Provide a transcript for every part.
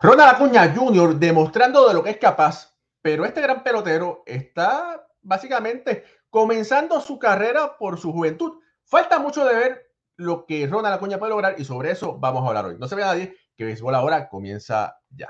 Ronald Acuña Jr. demostrando de lo que es capaz, pero este gran pelotero está básicamente comenzando su carrera por su juventud. Falta mucho de ver lo que Ronald Acuña puede lograr y sobre eso vamos a hablar hoy. No se vea nadie que Béisbol ahora comienza ya.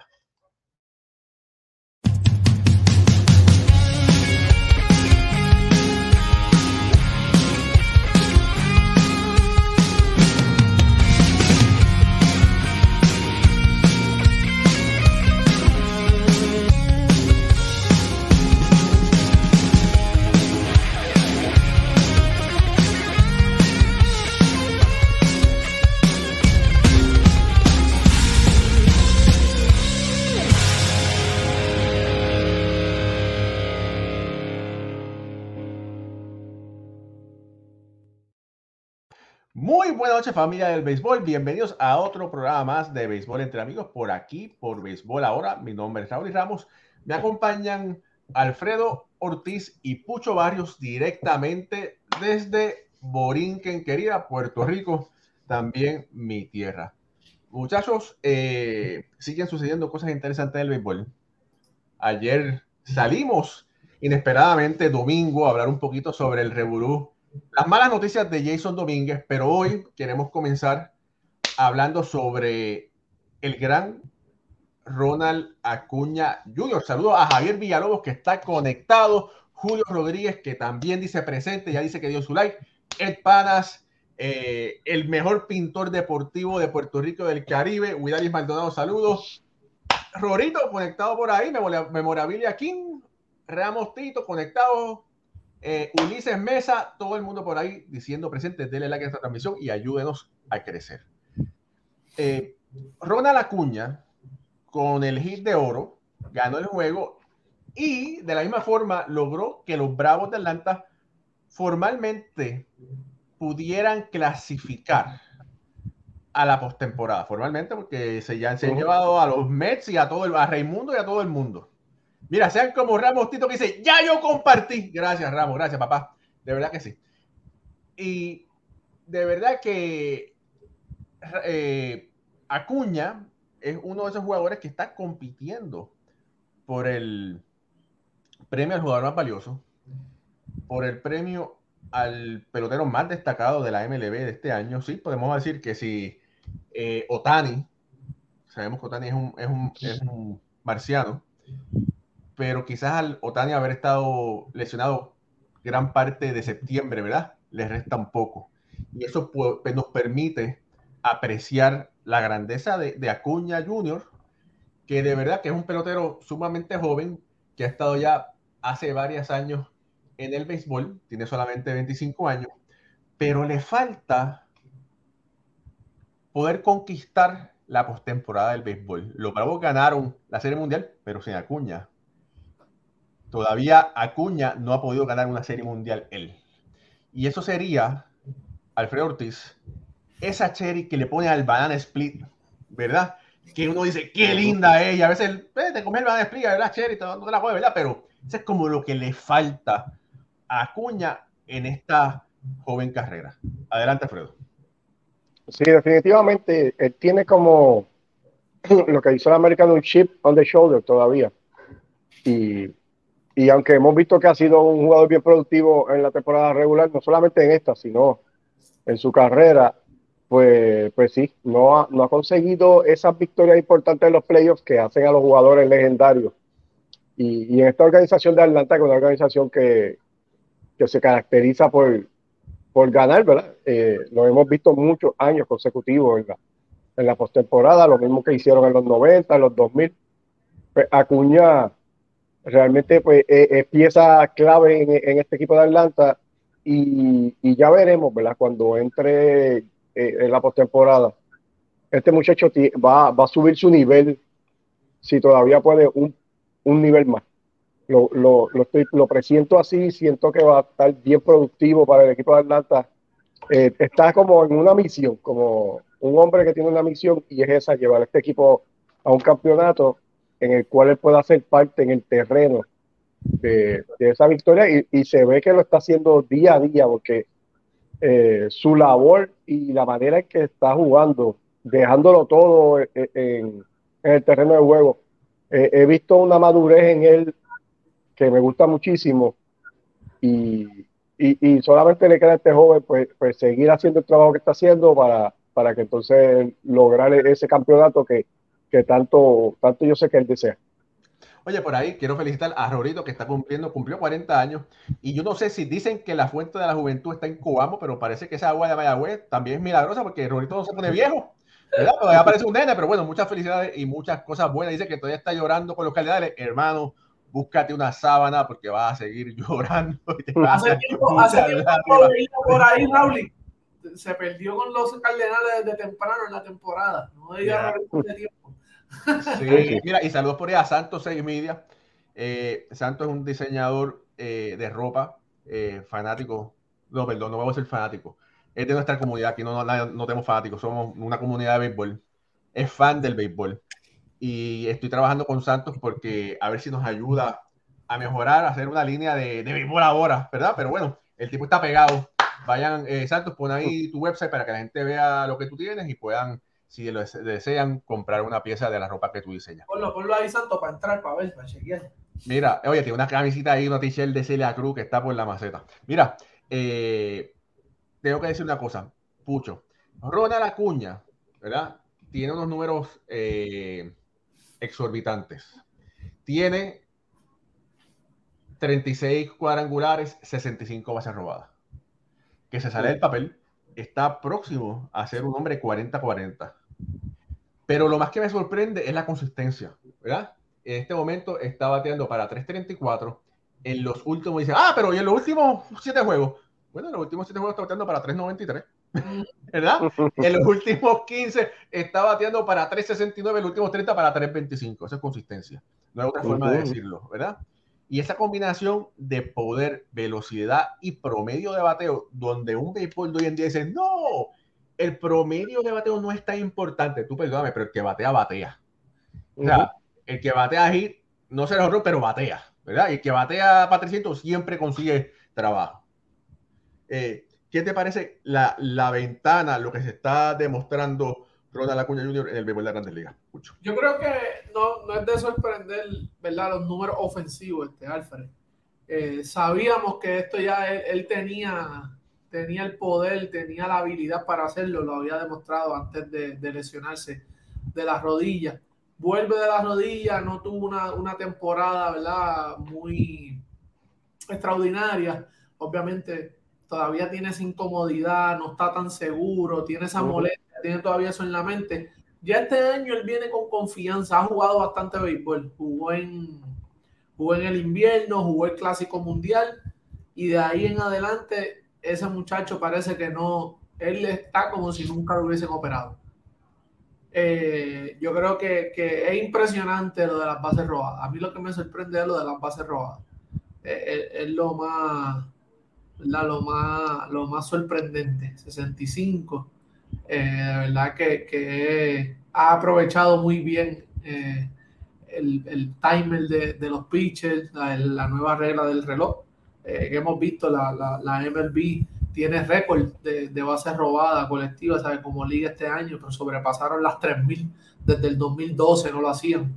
Muy buenas noches familia del béisbol, bienvenidos a otro programa más de béisbol entre amigos por aquí, por béisbol ahora. Mi nombre es Raúl Ramos, me acompañan Alfredo Ortiz y Pucho Barrios directamente desde Borinquen, querida Puerto Rico, también mi tierra. Muchachos, eh, siguen sucediendo cosas interesantes del béisbol. Ayer salimos inesperadamente domingo a hablar un poquito sobre el reburú las malas noticias de Jason Domínguez, pero hoy queremos comenzar hablando sobre el gran Ronald Acuña Jr. Saludos a Javier Villalobos que está conectado, Julio Rodríguez que también dice presente, ya dice que dio su like, Ed Panas, eh, el mejor pintor deportivo de Puerto Rico del Caribe, Widalis Maldonado, saludos. Rorito conectado por ahí, Memorabilia King, Ramos Tito conectado, eh, Ulises Mesa, todo el mundo por ahí diciendo presente, denle like a esta transmisión y ayúdenos a crecer. Eh, Ronald Acuña, con el hit de oro, ganó el juego y de la misma forma logró que los Bravos de Atlanta formalmente pudieran clasificar a la postemporada, formalmente, porque se ya se han llevado a los Mets y a todo el, a Raimundo y a todo el mundo. Mira, sean como Ramos Tito que dice, ya yo compartí. Gracias, Ramos, gracias, papá. De verdad que sí. Y de verdad que eh, Acuña es uno de esos jugadores que está compitiendo por el premio al jugador más valioso, por el premio al pelotero más destacado de la MLB de este año. Sí, podemos decir que si eh, Otani, sabemos que Otani es un, es un, es un marciano, pero quizás al Otani haber estado lesionado gran parte de septiembre, ¿verdad? Le resta un poco. Y eso pues, nos permite apreciar la grandeza de, Acuña Jr., que de verdad que es un pelotero sumamente joven, que ha estado ya hace varios años en el béisbol, tiene solamente 25 años, pero le falta poder conquistar la postemporada del béisbol. Los Bravos ganaron la Serie Mundial, pero sin Acuña. Todavía Acuña no ha podido ganar una serie mundial él. Y eso sería, Alfredo Ortiz, esa cherry que le pone al banana split, ¿verdad? Que uno dice, qué linda ella. A veces, eh, te comes el banana split, ¿verdad? Cherry, no te la ¿verdad? Pero eso es como lo que le falta a Acuña en esta joven carrera. Adelante, Alfredo. Sí, definitivamente, él tiene como lo que hizo el americano un chip on the shoulder todavía. Y y aunque hemos visto que ha sido un jugador bien productivo en la temporada regular, no solamente en esta, sino en su carrera, pues, pues sí, no ha, no ha conseguido esas victorias importantes en los playoffs que hacen a los jugadores legendarios. Y, en esta organización de Atlanta, que es una organización que, que se caracteriza por, por ganar, ¿verdad? Eh, lo hemos visto muchos años consecutivos en la, en la postemporada, lo mismo que hicieron en los 90, en los 2000. Pues Acuña realmente pues eh, es, pieza clave en, este equipo de Atlanta y, ya veremos, ¿verdad? Cuando entre eh, en la postemporada, este muchacho va, va, a subir su nivel si todavía puede un, un nivel más. Lo, lo, lo, estoy, lo presiento así, siento que va a estar bien productivo para el equipo de Atlanta. Eh, está como en una misión, como un hombre que tiene una misión y es esa, llevar a este equipo a un campeonato en el cual él pueda hacer parte en el terreno de, esa victoria y, se ve que lo está haciendo día a día porque eh, su labor y la manera en que está jugando, dejándolo todo en, en el terreno de juego. Eh, he visto una madurez en él que me gusta muchísimo y, y, solamente le queda a este joven pues, pues, seguir haciendo el trabajo que está haciendo para, para que entonces lograr ese campeonato que, que tanto, tanto yo sé que él desea. Oye, por ahí quiero felicitar a Rorito que está cumpliendo, cumplió 40 años. Y yo no sé si dicen que la fuente de la juventud está en Coamo, pero parece que esa agua de Mayagüez también es milagrosa porque Rorito no se pone viejo. ¿verdad? Todavía parece un nene, pero bueno, muchas felicidades y muchas cosas buenas. Dice que todavía está llorando con los calidades. Hermano, búscate una sábana porque vas a seguir llorando. hace tiempo, hace tiempo por ahí, Raúl. Se perdió con los Cardenales de temprano en la temporada. No diga de tiempo. Sí, mira, y saludos por ahí a Santos 6 Media. Eh, Santos es un diseñador eh, de ropa, eh, fanático. No, perdón, no vamos a ser fanático. Es de nuestra comunidad, aquí no, no, no tenemos fanáticos, somos una comunidad de béisbol. Es fan del béisbol. Y estoy trabajando con Santos porque a ver si nos ayuda a mejorar, a hacer una línea de, de béisbol ahora, ¿verdad? Pero bueno, el tipo está pegado. Vayan, Santos, pon ahí tu website para que la gente vea lo que tú tienes y puedan si lo desean comprar una pieza de la ropa que tú diseñas. Ponlo, ponlo ahí, Santo, para entrar, para ver, para chequear. Mira, oye, tiene una camisita ahí, una t-shirt de Celia Cruz que está por la maceta. Mira, eh, tengo que decir una cosa, Pucho. Ronald Acuña, ¿verdad? Tiene unos números eh, exorbitantes. Tiene 36 cuadrangulares, 65 bases robadas. Que se sale del papel, está próximo a ser un hombre 40-40. Pero lo más que me sorprende es la consistencia, ¿verdad? En este momento está bateando para 3.34. En los últimos, dice, ah, pero ¿y en los últimos siete juegos? Bueno, en los últimos siete juegos está bateando para 3.93. ¿Verdad? En los últimos 15 está bateando para 3.69, en los últimos 30 para 3.25. Esa es consistencia. No hay otra forma de decirlo, ¿verdad? Y esa combinación de poder, velocidad y promedio de bateo, donde un béisbol de hoy en día dice, no, el promedio de bateo no es tan importante. Tú perdóname, pero el que batea, batea. O sea, el que batea hit, no será horror, pero batea, ¿verdad? Y el que batea para 300 siempre consigue trabajo. Eh, ¿Qué te parece la, la, ventana, lo que se está demostrando Ronald Acuña Jr. en el béisbol de la Grandes Ligas? Yo creo que no, no, es de sorprender, ¿verdad? Los números ofensivos, este Alfred. Eh, sabíamos que esto ya él tenía tenía el poder, tenía la habilidad para hacerlo, lo había demostrado antes de, lesionarse de las rodillas. Vuelve de las rodillas, no tuvo una, temporada, ¿verdad? Muy extraordinaria. Obviamente todavía tiene esa incomodidad, no está tan seguro, tiene esa molestia, tiene todavía eso en la mente. Ya este año él viene con confianza, ha jugado bastante béisbol, jugó en, jugó en el invierno, jugó el Clásico Mundial y de ahí en adelante ese muchacho parece que no, él está como si nunca lo hubiesen operado. Eh, yo creo que, es impresionante lo de las bases robadas. A mí lo que me sorprende es lo de las bases robadas. Eh, eh, es, lo más, lo más, lo más sorprendente. 65. de verdad que, ha aprovechado muy bien el, timer de, los pitchers, la nueva regla del reloj eh, que hemos visto, la, la, la MLB tiene récord de, de, bases robadas colectivas, ¿sabes? Como liga este año, pero sobrepasaron las 3.000 desde el 2012, no lo hacían.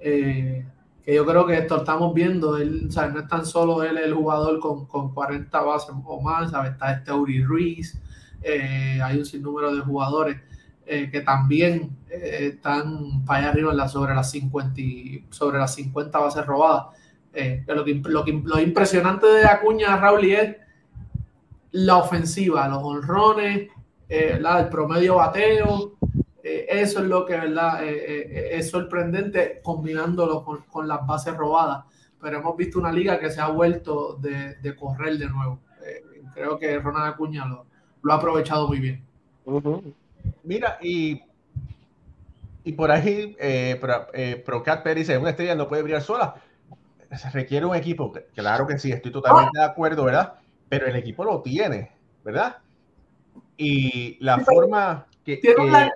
Eh, que yo creo que esto estamos viendo, él, ¿sabes? no es tan solo él el jugador con, con 40 bases o más, ¿sabes? está este Uri Ruiz, eh, hay un sinnúmero de jugadores que también están para allá arriba en la, sobre, las 50, sobre las 50 bases robadas. Eh, lo, que, lo, impresionante de Acuña, Raúl, es la ofensiva, los honrones, eh, el promedio bateo. Eh, eso es lo que ¿verdad? es sorprendente combinándolo con, las bases robadas. Pero hemos visto una liga que se ha vuelto de, correr de nuevo. creo que Ronald Acuña lo, ha aprovechado muy bien. Mira, y y por ahí, eh, Procat Pérez dice, una estrella no puede brillar sola se requiere un equipo. Claro que sí, estoy totalmente de acuerdo, ¿verdad? Pero el equipo lo tiene, ¿verdad? Y la forma que. Tiene una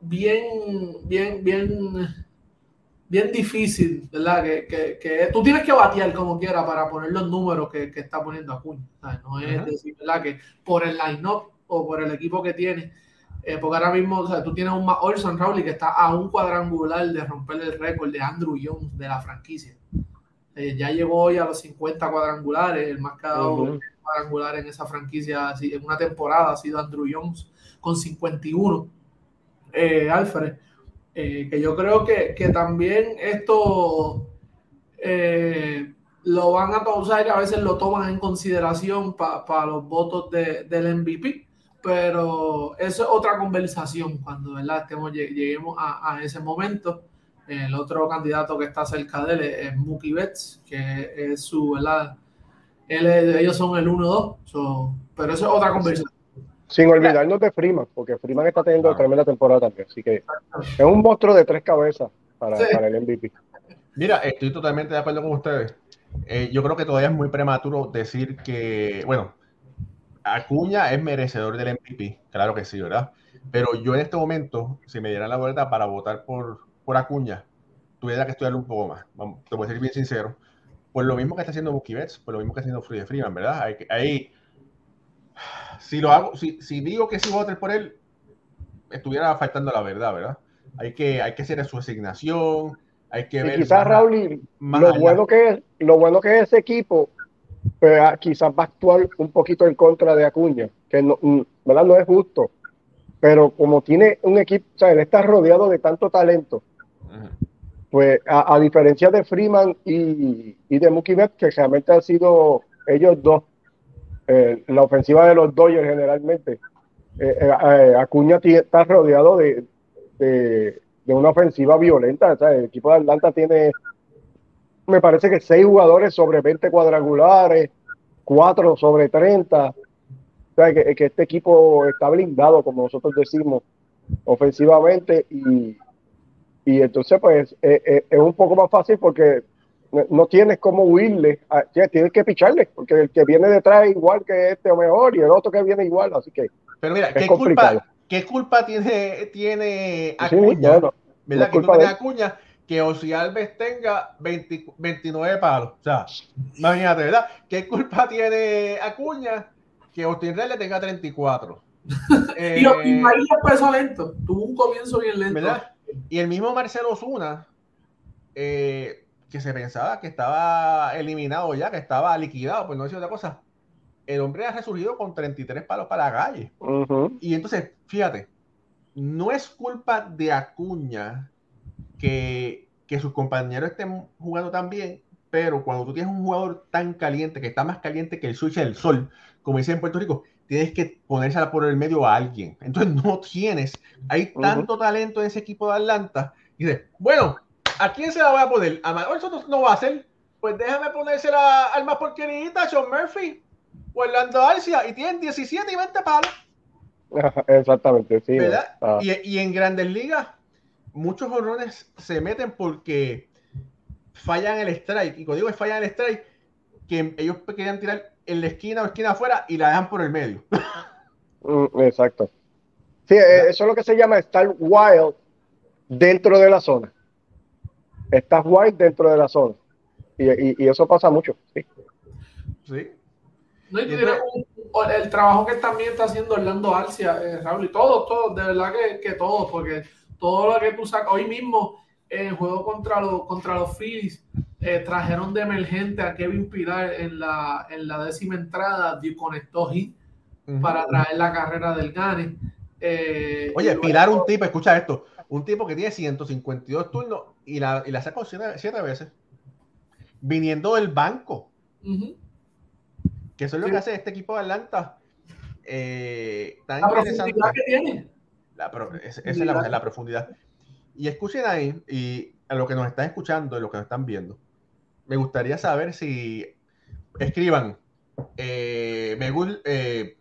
bien, bien, bien, bien difícil, ¿verdad? Que, que, tú tienes que batear como quiera para poner los números que, que está poniendo Acuña. No es decir, ¿verdad? Que por el line-up o por el equipo que tiene, Eh, porque ahora mismo, o sea, tú tienes un Olson Rowley que está a un cuadrangular de romper el récord de Andrew Jones de la franquicia. Eh, ya llegó hoy a los 50 cuadrangulares, el más que ha dado cuadrangular en esa franquicia en una temporada ha sido Andrew Jones con 51. Eh, Alfred, eh, que yo creo que, que también esto lo van a pausar y a veces lo toman en consideración para los votos de, del MVP pero eso es otra conversación cuando ¿verdad? Estemos, lleguemos a, a, ese momento. El otro candidato que está cerca de él es, Mookie Betts, que es su, ¿verdad? Él, ellos son el 1-2, pero eso es otra conversación. Sin olvidarnos de Freeman, porque Freeman está teniendo tremenda temporada también, así que es un monstruo de tres cabezas para, para el MVP. Mira, estoy totalmente de acuerdo con ustedes. Eh, yo creo que todavía es muy prematuro decir que, bueno, Acuña es merecedor del MVP, claro que sí, ¿verdad? Pero yo en este momento, si me dieran la vuelta para votar por, por Acuña, tuviera que estudiarlo un poco más. te voy a ser bien sincero. Por lo mismo que está haciendo Betts, por lo mismo que está haciendo Freddie Freeman, ¿verdad? Hay, si lo hago, si, si digo que sí votar por él, estuviera faltando la verdad, ¿verdad? Hay que, hay que hacer su asignación, hay que ver. Quizás, Raúl, lo, bueno que es, lo bueno que es ese equipo pues, ah, quizás va a actuar un poquito en contra de Acuña, que no, mm, ¿verdad? no es justo. Pero como tiene un equipo, o sea, él está rodeado de tanto talento, pues a, diferencia de Freeman y, y de Mookie Betts, que realmente han sido ellos dos, eh, la ofensiva de los Dodgers generalmente, eh, eh, Acuña está rodeado de, de, de, una ofensiva violenta. O sea, el equipo de Atlanta tiene me parece que seis jugadores sobre 20 cuadrangulares, cuatro sobre 30. O sea, que, este equipo está blindado, como nosotros decimos, ofensivamente y, y entonces pues eh, eh, es un poco más fácil porque no tienes como huirle, tienes que picharle, porque el que viene detrás es igual que este o mejor y el otro que viene igual, así que Pero mira, ¿qué culpa, ¿qué culpa tiene, tiene Acuña? ¿Verdad? ¿Qué culpa tiene Acuña? Que Osi Alves tenga 29 palos. O sea, imagínate, ¿verdad? ¿Qué culpa tiene Acuña que Austin le tenga 34? eh, y, María empezó lento, tuvo un comienzo bien lento. ¿verdad? Y el mismo Marcelo Zuna, eh, que se pensaba que estaba eliminado ya, que estaba liquidado, pues no decir otra cosa. El hombre ha resurgido con 33 palos para la calle. Y entonces, fíjate, no es culpa de Acuña que, sus compañeros estén jugando tan bien, pero cuando tú tienes un jugador tan caliente, que está más caliente que el switch del sol, como dicen en Puerto Rico, tienes que ponérsela por el medio a alguien. Entonces no tienes, hay tanto talento en ese equipo de Atlanta. Y dices, bueno, ¿a quién se la voy a poner? A Manuel Soto no va a hacer. Pues déjame ponérsela al más porquerita, Sean Murphy o Orlando Arcia, y tienen 17 y 20 palos. Exactamente, sí. Ah. Y, y en grandes ligas, muchos horrones se meten porque fallan el strike. Y cuando digo que fallan el strike, que ellos querían tirar en la esquina o esquina afuera y la dejan por el medio. Mm, exacto. Sí, eh, eso es lo que se llama estar wild dentro de la zona. Estás wild dentro de la zona. Y, eso pasa mucho. Sí. sí. el trabajo que también está haciendo Orlando Alcia, eh, Raúl, y todos, todos, de verdad que, que todos, porque todo lo que tú sacas. Hoy mismo, en el juego contra los, contra los Phillies, eh, trajeron de emergente a Kevin Pilar en la, en la décima entrada, conectó hit para traer la carrera del Gane. Eh, Oye, Pilar, un tipo, escucha esto, un tipo que tiene 152 turnos y la, y la sacó siete, veces, viniendo del banco. Que eso es lo que hace este equipo de Atlanta. Eh, tan interesante. que tiene esa es la, profundidad. Y escuchen ahí, y a lo que nos están escuchando y lo que nos están viendo, me gustaría saber si escriban, eh, me eh,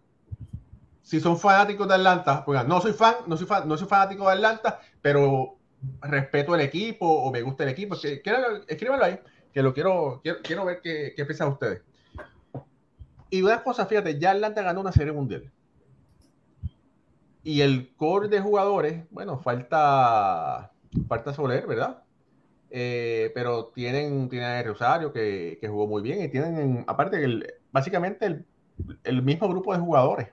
si son fanáticos de Atlanta, pues no soy fan, no soy fan, no soy fanático de Atlanta, pero respeto el equipo o me gusta el equipo, que, escríbanlo ahí, que lo quiero, quiero, ver qué, qué piensan ustedes. Y una cosa, fíjate, ya Atlanta ganó una serie mundial. Y el core de jugadores, bueno, falta, falta Soler, ¿verdad? Eh, pero tienen, tienen a Rosario que, que, jugó muy bien y tienen, aparte, el, básicamente el, el, mismo grupo de jugadores.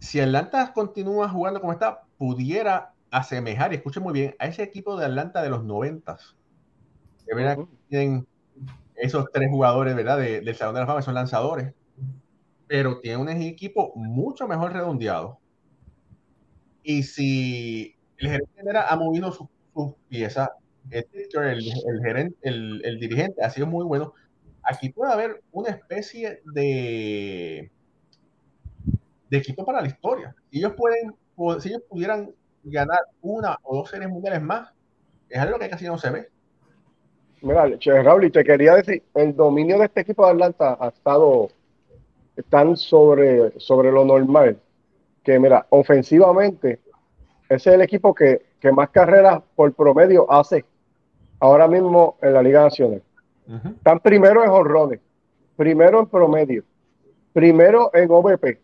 si Atlanta continúa jugando como está, pudiera asemejar, y escuchen muy bien, a ese equipo de Atlanta de los noventas. Que tienen esos tres jugadores, ¿verdad? del Salón de la Fama, son lanzadores. Pero tiene un equipo mucho mejor redondeado. Y si el gerente ha movido sus piezas, el, el, el, dirigente ha sido muy bueno, aquí puede haber una especie de, de equipo para la historia. Si ellos pueden, si ellos pudieran ganar una o dos series mundiales más, es algo que casi no se ve. Mira, Raúl, y te quería decir, el dominio de este equipo de Atlanta ha estado tan sobre, sobre lo normal que, mira, ofensivamente, ese es el equipo que, que más carreras por promedio hace ahora mismo en la Liga Nacional. Están primero en jorrones, primero en promedio, primero en OVP,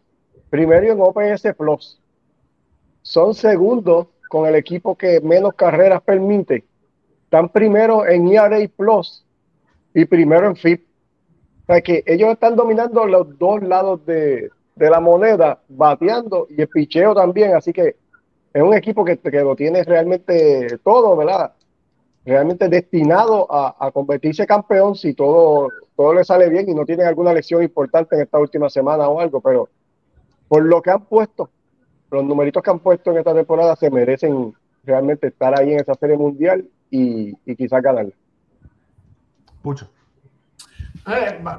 primero en OPS Plus. Son segundos con el equipo que menos carreras permite. Están primero en ERA Plus y primero en FIP. O sea que ellos están dominando los dos lados de, la moneda, bateando y el picheo también. Así que es un equipo que, que lo tiene realmente todo, ¿verdad? realmente destinado a, convertirse campeón si todo, todo le sale bien y no tienen alguna lección importante en esta última semana o algo, pero por lo que han puesto, los numeritos que han puesto en esta temporada se merecen realmente estar ahí en esa serie mundial y, y quizás ganar.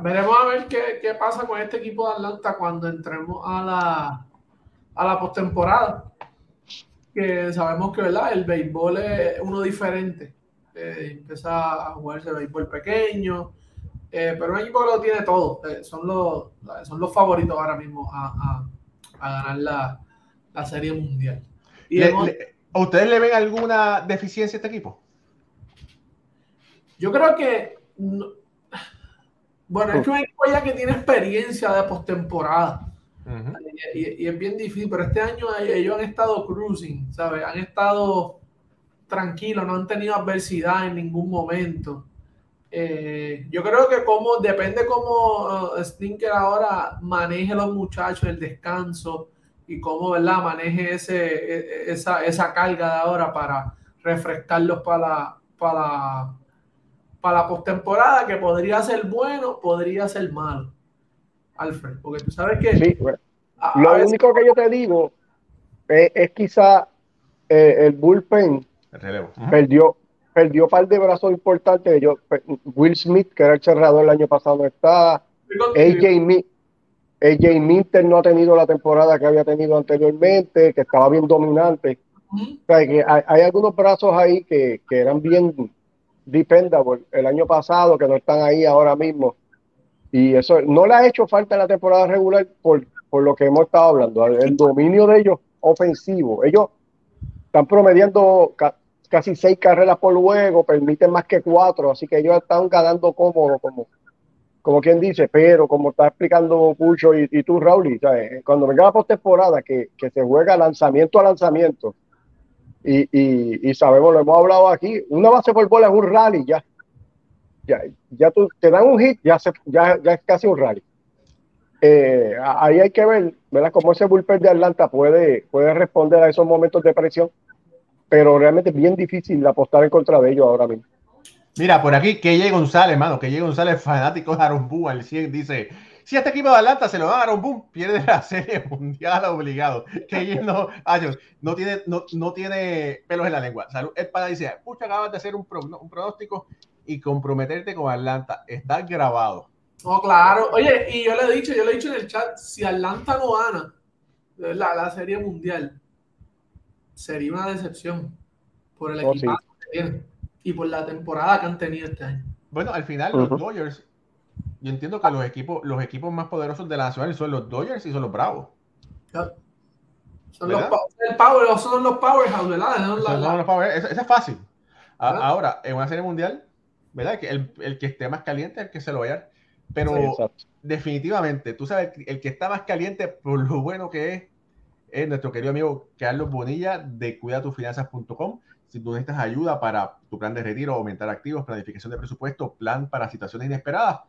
Veremos a ver qué, qué, pasa con este equipo de Atlanta cuando entremos a la, a la postemporada. Que sabemos que ¿verdad? el béisbol es uno diferente eh, empieza a jugarse béisbol pequeño, eh, pero un equipo que lo tiene todo, eh, son, los, son los favoritos ahora mismo a, ganar la, la, Serie Mundial. Y ustedes le ven alguna deficiencia a este equipo? Yo creo que. Bueno, es que un equipo ya que tiene experiencia de postemporada. y, y, es bien difícil, pero este año ellos han estado cruising, ¿sabes? Han estado tranquilo, no han tenido adversidad en ningún momento. Eh, yo creo que como depende cómo uh, Stinker ahora maneje los muchachos, el descanso y cómo ¿verdad? maneje ese, e, e, esa, esa carga de ahora para refrescarlos para la, para, para la postemporada, que podría ser bueno, podría ser malo. Alfred, porque tú sabes que... Sí, lo único que yo te digo es, quizá eh, el bullpen Perdió, perdió un par de brazos importantes. Yo, Will Smith, que era el cerrador el año pasado, no está. AJ, AJ Minter no ha tenido la temporada que había tenido anteriormente, que estaba bien dominante. hay, algunos brazos ahí que, eran bien dependable el año pasado, que no están ahí ahora mismo. Y eso no le ha hecho falta en la temporada regular por, por lo que hemos estado hablando. El dominio de ellos ofensivo. Ellos están promediando casi seis carreras por juego, permiten más que cuatro, así que ellos están ganando cómodo, como, como quien dice, pero como está explicando Pucho y, tú, Raúl, cuando venga la postemporada, que, que se juega lanzamiento a lanzamiento, y, y, sabemos, lo hemos hablado aquí, una base por bola es un rally, ya. Ya, ya tú, te dan un hit, ya, se, ya, es casi un rally. Eh, ahí hay que ver, ¿verdad? Cómo ese bullpen de Atlanta puede, puede responder a esos momentos de presión pero realmente es bien difícil apostar en contra de ellos ahora mismo. Mira, por aquí, que González, mano, que González, fanático de Boone, al 100, dice, si este equipo de Atlanta se lo da a Aaron Boone, pierde la serie mundial obligado. Que no, no, tiene, no, no, tiene pelos en la lengua. Salud, el para dice, pucha, acabas de hacer un, un pronóstico y comprometerte con Atlanta. Está grabado. No, claro. Oye, y yo le he dicho, yo le he dicho en el chat, si Atlanta no gana la, la serie mundial, sería una decepción por el oh, equipo que tienen y por la temporada que han tenido este año. Bueno, al final los Dodgers, yo entiendo que los equipos, los equipos más poderosos de la nacional son los Dodgers y son los Bravos. Son los, el power, son los powerhouse, ¿verdad? Son los power, eso, es fácil. Ahora, en una serie mundial, ¿verdad? Que el, el, que esté más caliente es el que se lo vaya. Pero definitivamente, tú sabes, el que está más caliente por lo bueno que es, es nuestro querido amigo Carlos Bonilla de cuidatufinanzas.com. Si tú necesitas ayuda para tu plan de retiro, aumentar activos, planificación de presupuesto, plan para situaciones inesperadas,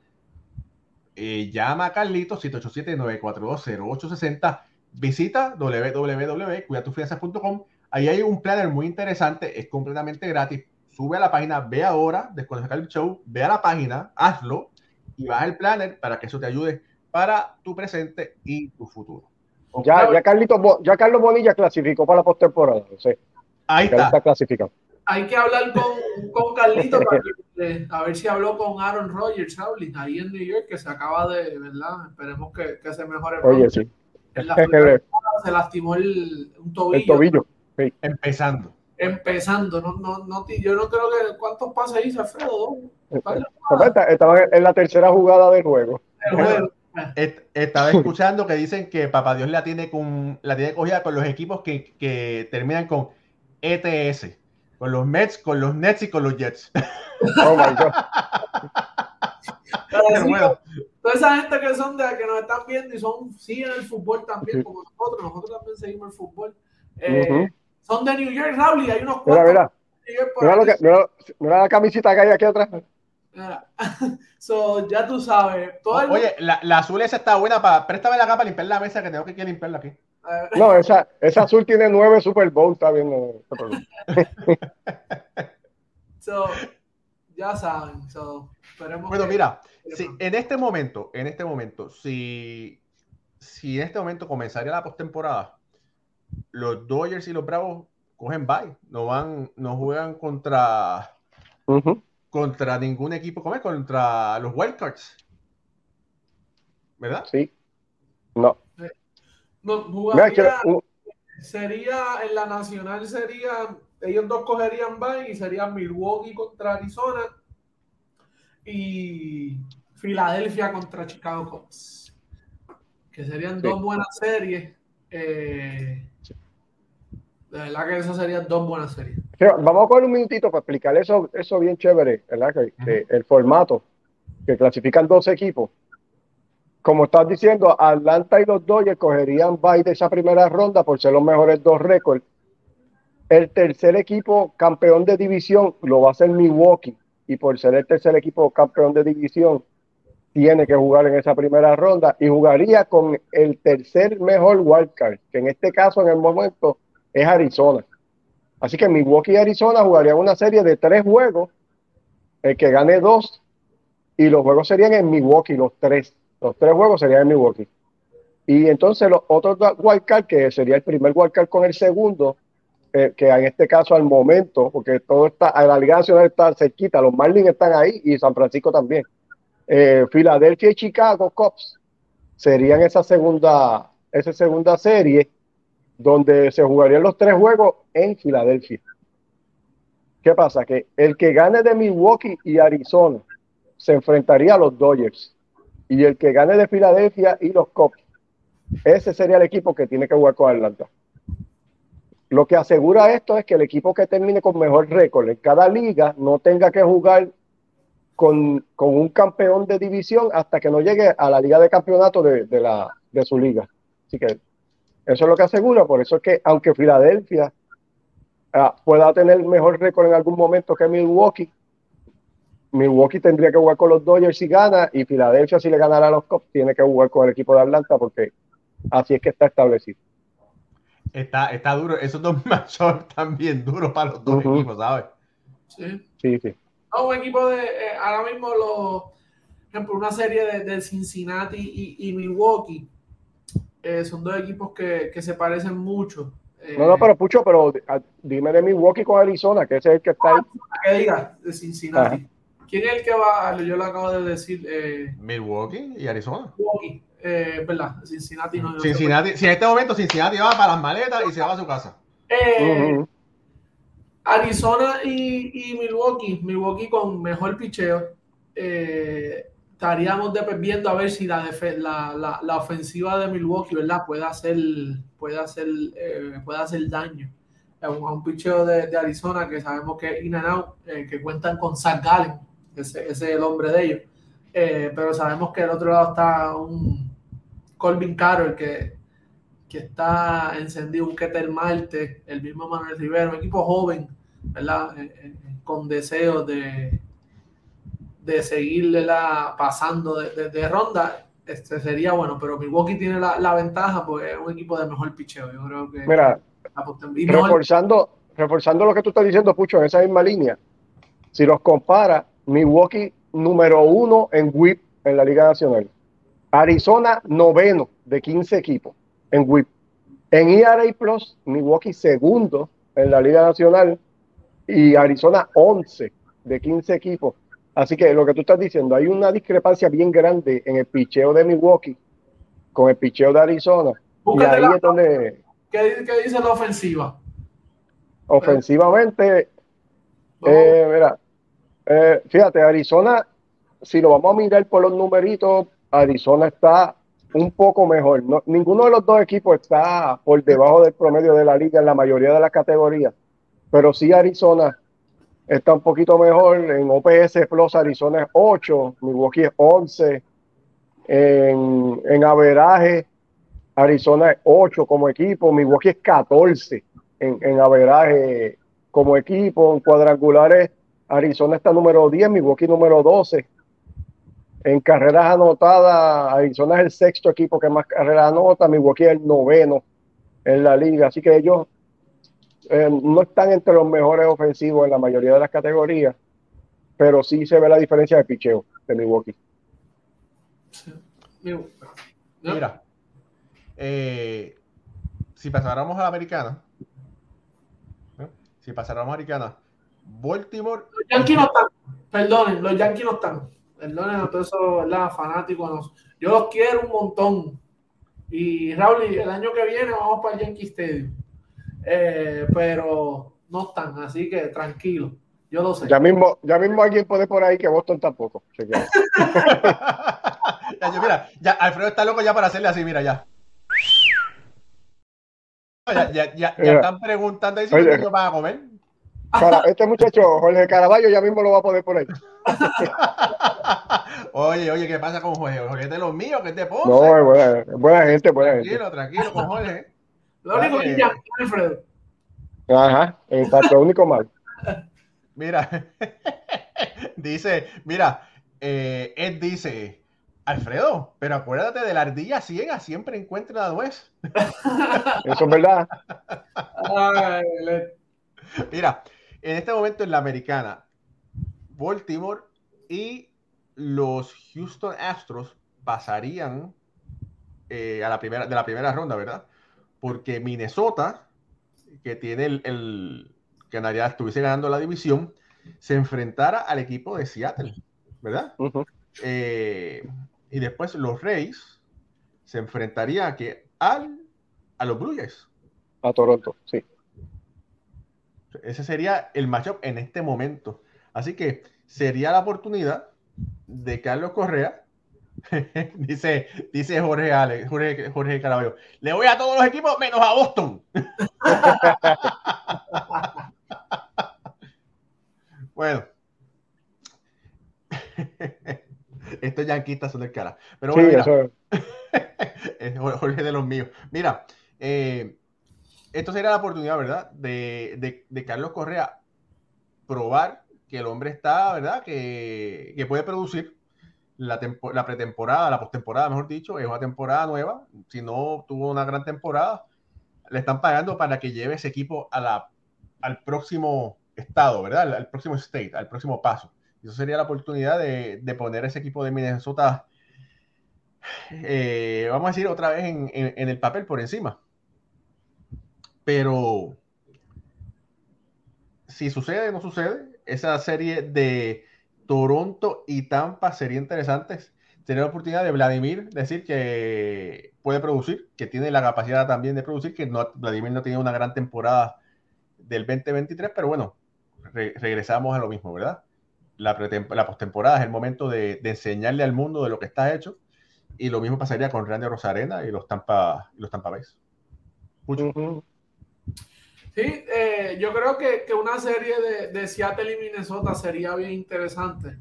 eh, llama a Carlitos 787-942-0860. visita www.cuidatufianzas.com. Ahí hay un planner muy interesante, es completamente gratis. Sube a la página, ve ahora, después de el show, ve a la página, hazlo y baja el planner para que eso te ayude para tu presente y tu futuro. Ya, ya, Carlito, ya Carlos Bonilla clasificó para la postemporada. Ahí está. está clasificado hay que hablar con, con Carlito para que, a ver si habló con Aaron Rodgers ahí en New York, que se acaba de, ¿verdad? Esperemos que, que se mejore. Oye, sí. se lastimó el, un tobillo. El tobillo, Empezando. Empezando, no, no, no, yo no creo que. ¿Cuántos pases hizo Alfredo? Estaba en la tercera jugada del juego. Estaba escuchando que dicen que Papá Dios la tiene con la tiene cogida con los equipos que, que terminan con ETS. Con los Mets, con los Nets y con los Jets. Oh my God. Toda esa gente que son de que nos están viendo y son siguen el fútbol también, como nosotros, nosotros también seguimos el fútbol. Eh, son de New York, Raúl, y hay unos cuantos. Mira, mira. Mira, mira, mira, la camisita que hay aquí atrás. So, ya tú sabes. Todo Oye, la, la, azul esa está buena para. Préstame la capa para limpiar la mesa que tengo que limpiarla aquí. No, esa, esa azul tiene nueve Super Bowl, está bien. so, ya saben. So, bueno, mira, si, en este momento, en este momento, si, si en este momento comenzaría la postemporada, los Dodgers y los Bravos cogen bye, no van, no juegan contra contra ningún equipo, ¿cómo es? Contra los Wildcards. ¿Verdad? Sí. No. No, sería en la nacional sería ellos dos cogerían bye y sería Milwaukee contra Arizona y Filadelfia contra Chicago Cubs que serían dos buenas series eh, de verdad que esas serían dos buenas series. Vamos a coger un minutito para explicar eso eso bien chévere ¿verdad? el formato que clasifican dos equipos como estás diciendo, Atlanta y los Dodgers cogerían bye de esa primera ronda por ser los mejores dos récords. El tercer equipo campeón de división lo va a ser Milwaukee y por ser el tercer equipo campeón de división tiene que jugar en esa primera ronda y jugaría con el tercer mejor wildcard, que en este caso en el momento es Arizona. Así que Milwaukee y Arizona jugarían una serie de tres juegos, el que gane dos, y los juegos serían en Milwaukee, los tres. Los tres juegos serían en Milwaukee. Y entonces los otros wildcard, que sería el primer wildcard con el segundo, eh, que en este caso al momento, porque todo está, la Liga Nacional está cerquita, los Marlins están ahí y San Francisco también. Eh, Filadelfia y Chicago Cubs serían esa segunda, esa segunda serie donde se jugarían los tres juegos en Filadelfia. ¿Qué pasa? Que el que gane de Milwaukee y Arizona se enfrentaría a los Dodgers y el que gane de Filadelfia y los Cubs, ese sería el equipo que tiene que jugar con Atlanta. Lo que asegura esto es que el equipo que termine con mejor récord en cada liga no tenga que jugar con, un campeón de división hasta que no llegue a la liga de campeonato de, la, de su liga. Así que eso es lo que asegura. Por eso es que aunque Filadelfia ah, pueda tener mejor récord en algún momento que Milwaukee, Milwaukee tendría que jugar con los Dodgers si gana y Filadelfia si le ganara a los Cubs tiene que jugar con el equipo de Atlanta porque así es que está establecido. Está, está duro, esos dos matchups también duros para los dos equipos, ¿sabes? Sí. Sí, sí. un equipo de, eh, ahora mismo los, ejemplo, una serie de, Cincinnati y, Milwaukee, eh, son dos equipos que, se parecen mucho. no, no, eh, pero Pucho, pero ah, dime de Milwaukee con Arizona, que ese es el que está ahí. Que diga, de Cincinnati. ¿Quién es el que va? Yo lo acabo de decir. Eh, Milwaukee y Arizona. Milwaukee, eh, ¿verdad? Cincinnati no. Cincinnati, si en este momento Cincinnati va para las maletas y se va a su casa. Eh, Arizona y, y, Milwaukee, Milwaukee con mejor picheo. Eh, estaríamos viendo a ver si la, la, la, ofensiva de Milwaukee ¿verdad? puede hacer, puede hacer, eh, puede hacer daño a un, un picheo de, de, Arizona que sabemos que es in and out, que cuentan con Zach Gallen, ese, es el hombre de ellos. Eh, pero sabemos que del otro lado está un Colvin Carroll que, que está encendido, un Ketel Marte, el mismo Manuel Rivero, un equipo joven, ¿verdad? Eh, eh, con deseos de, de seguirle la, pasando de, ronda. este sería bueno, pero Milwaukee tiene la, ventaja porque es un equipo de mejor picheo. Yo creo que. Mira, reforzando, reforzando lo que tú estás diciendo, Pucho, en esa misma línea, si los compara, Milwaukee número uno en WIP en la Liga Nacional. Arizona noveno de 15 equipos en WIP. En ERA Plus, Milwaukee segundo en la Liga Nacional y Arizona 11 de 15 equipos. Así que lo que tú estás diciendo, hay una discrepancia bien grande en el picheo de Milwaukee con el picheo de Arizona. y ahí es donde... ¿Qué, dice la ofensiva? Ofensivamente, eh, mira, eh, fíjate, Arizona, si lo vamos a mirar por los numeritos, Arizona está un poco mejor. ninguno de los dos equipos está por debajo del promedio de la liga en la mayoría de las categorías, pero sí Arizona está un poquito mejor. En OPS Plus Arizona es 8, Milwaukee es 11. En, en averaje Arizona es 8 como equipo, Milwaukee es 14 en, en averaje como equipo. En cuadrangulares Arizona está número 10, Milwaukee número 12. En carreras anotadas, Arizona es el sexto equipo que más carreras anota, Milwaukee es el noveno en la liga. Así que ellos eh, no están entre los mejores ofensivos en la mayoría de las categorías, pero sí se ve la diferencia de picheo de Milwaukee. Mira, eh, si pasáramos a la americana, si pasáramos a la americana, Baltimore. Los Yankees no están, perdonen, los Yankees no están. Perdonen a todos esos fanáticos. Yo los quiero un montón. Y Raúl, el año que viene vamos para el Yankee Stadium. Eh, pero no están, así que tranquilo. Yo lo sé. Ya mismo, ya mismo alguien puede por ahí que Boston tampoco. ya, mira, ya Alfredo está loco ya para hacerle así, mira, ya. Ya, ya, ya, están preguntando ahí si van a comer. Para este muchacho, Jorge Caraballo, ya mismo lo va a poder por ahí. oye, oye, ¿qué pasa con Jorge? Jorge es de los míos, que es de Ponce. No, es buena, buena gente, buena tranquilo, gente. Tranquilo, tranquilo con Jorge. Lo único que ya, Alfredo. Ajá, exacto, lo único mal. Mira, dice, mira, eh, Ed dice, Alfredo, pero acuérdate de la ardilla ciega, siempre encuentra la nuez. Eso es verdad. Mira, en este momento en la americana, Baltimore y los Houston Astros pasarían eh, a la primera, de la primera ronda, ¿verdad? Porque Minnesota, que tiene el, que en estuviese ganando la división, se enfrentara al equipo de Seattle, ¿verdad? Eh, y después los Reyes se enfrentarían a, que, al, a los Blue Jays. A Toronto, sí. Ese sería el matchup en este momento. Así que sería la oportunidad de Carlos Correa. dice, dice Jorge Ale, Jorge, Jorge Caraballo. Le voy a todos los equipos menos a Boston. bueno. Estos yanquistas son del cara. Pero bueno, Jorge de los míos. Mira, eh, esto sería la oportunidad, ¿verdad? De, Carlos Correa probar que el hombre está, ¿verdad? Que, puede producir la, la pretemporada, la postemporada, mejor dicho, es una temporada nueva. Si no tuvo una gran temporada, le están pagando para que lleve ese equipo al próximo estado, ¿verdad? Al, próximo state, al próximo paso. Y eso sería la oportunidad de, poner ese equipo de Minnesota, eh, vamos a decir, otra vez en el papel por encima. Pero si sucede o no sucede, esa serie de Toronto y Tampa sería interesante. Tener la oportunidad de Vladimir decir que puede producir, que tiene la capacidad también de producir, que no, Vladimir no tiene una gran temporada del 2023, pero bueno, regresamos a lo mismo, ¿verdad? La, la postemporada es el momento de, enseñarle al mundo de lo que está hecho, y lo mismo pasaría con Randy Rosarena y los Tampa, y los Tampa Bays. Mucho. Sí, eh, yo creo que, una serie de, Seattle y Minnesota sería bien interesante.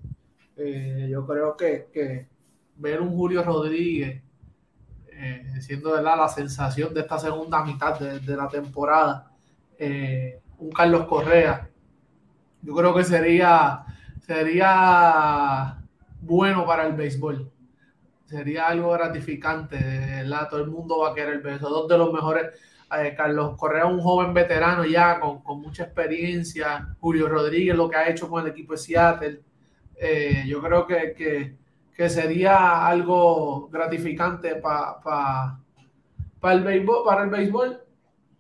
Eh, yo creo que, ver un Julio Rodríguez eh, siendo la sensación de esta segunda mitad de, la temporada, un Carlos Correa, yo creo que sería, sería bueno para el béisbol. sería algo gratificante, ¿verdad? Todo el mundo va a querer ver eso. Dos de los mejores, eh, Carlos Correa, un joven veterano ya con, mucha experiencia, Julio Rodríguez, lo que ha hecho con el equipo de Seattle. Eh, yo creo que, que, sería algo gratificante el béisbol. Para el béisbol.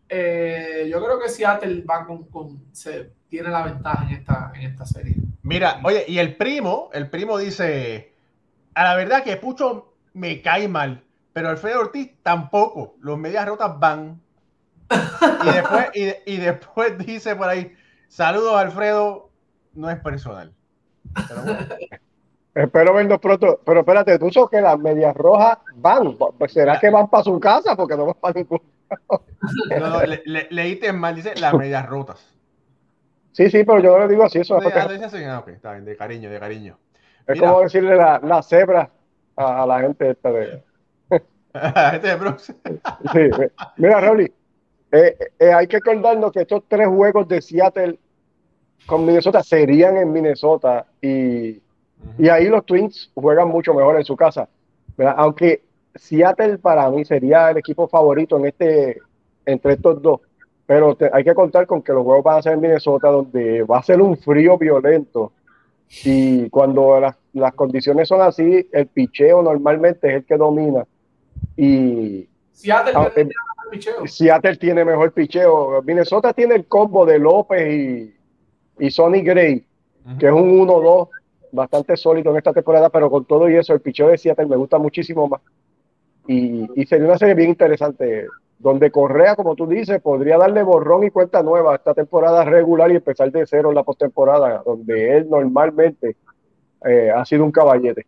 Eh, yo creo que Seattle va con, con se, tiene la ventaja en esta, en esta serie. Mira, oye, y el primo, el primo dice, a la verdad que Pucho me cae mal, pero Alfredo Ortiz tampoco. Los medias rotas van. Y después, y, después dice por ahí, saludos Alfredo, no es personal. Espero vernos pronto. Pero espérate, tú sabes que las medias rojas van. Pues ¿Será que van para su casa? Porque no van para ningún No, no, le, leíste mal, dice las medias rotas. Sí, sí, pero yo no le digo así. Eso ah, ah, está bien, de cariño, de cariño. Es como decirle la, la cebra a, la gente esta de. la gente de Bronx. sí, mira, Raúl, eh, eh, hay que acordarnos que estos tres juegos de Seattle con Minnesota serían en Minnesota y, y ahí los Twins juegan mucho mejor en su casa. Aunque Seattle para mí sería el equipo favorito en este entre estos dos. Pero hay que contar con que los juegos van a ser en Minnesota, donde va a ser un frío violento y cuando las, condiciones son así, el picheo normalmente es el que domina. Y Seattle, ah, picheo. Seattle tiene mejor picheo. Minnesota tiene el combo de López y, y Sonny Gray, que es un 1-2 bastante sólido en esta temporada, pero con todo y eso, el picheo de Seattle me gusta muchísimo más. Y, y sería una serie bien interesante donde Correa, como tú dices, podría darle borrón y cuenta nueva a esta temporada regular y empezar de cero en la postemporada, donde él normalmente eh, ha sido un caballete.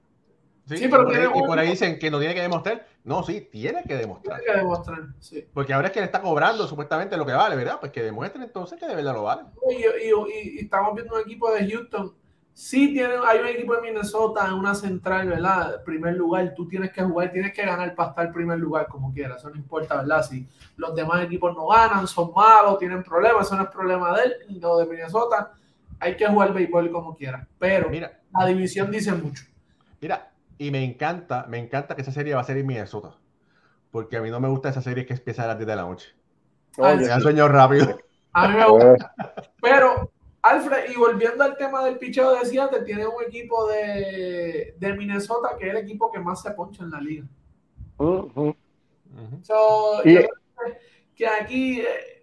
Sí, pero y por ahí dicen que no tiene que demostrar. No, sí, tiene que demostrar. Tiene que demostrar, sí. Porque ahora es que le está cobrando supuestamente lo que vale, ¿verdad? Pues que demuestre entonces que de verdad lo vale. y estamos viendo un equipo de Houston Sí, tiene, hay un equipo de Minnesota en una central, ¿verdad? Primer lugar, tú tienes que jugar, tienes que ganar para estar primer lugar como quieras, eso no importa, ¿verdad? Si los demás equipos no ganan, son malos, tienen problemas, eso no es problema de él, no de Minnesota, hay que jugar béisbol como quiera. Pero mira, la división dice mucho. Mira, y me encanta, me encanta que esa serie va a ser en Minnesota, porque a mí no me gusta esa serie que empieza a las 10 de la noche. Oye, ya sueño rápido. A mí me gusta. Pero Alfred, y volviendo al tema del picheo de Seattle, tiene un equipo de, de, Minnesota que es el equipo que más se poncha en la liga. y, que aquí eh,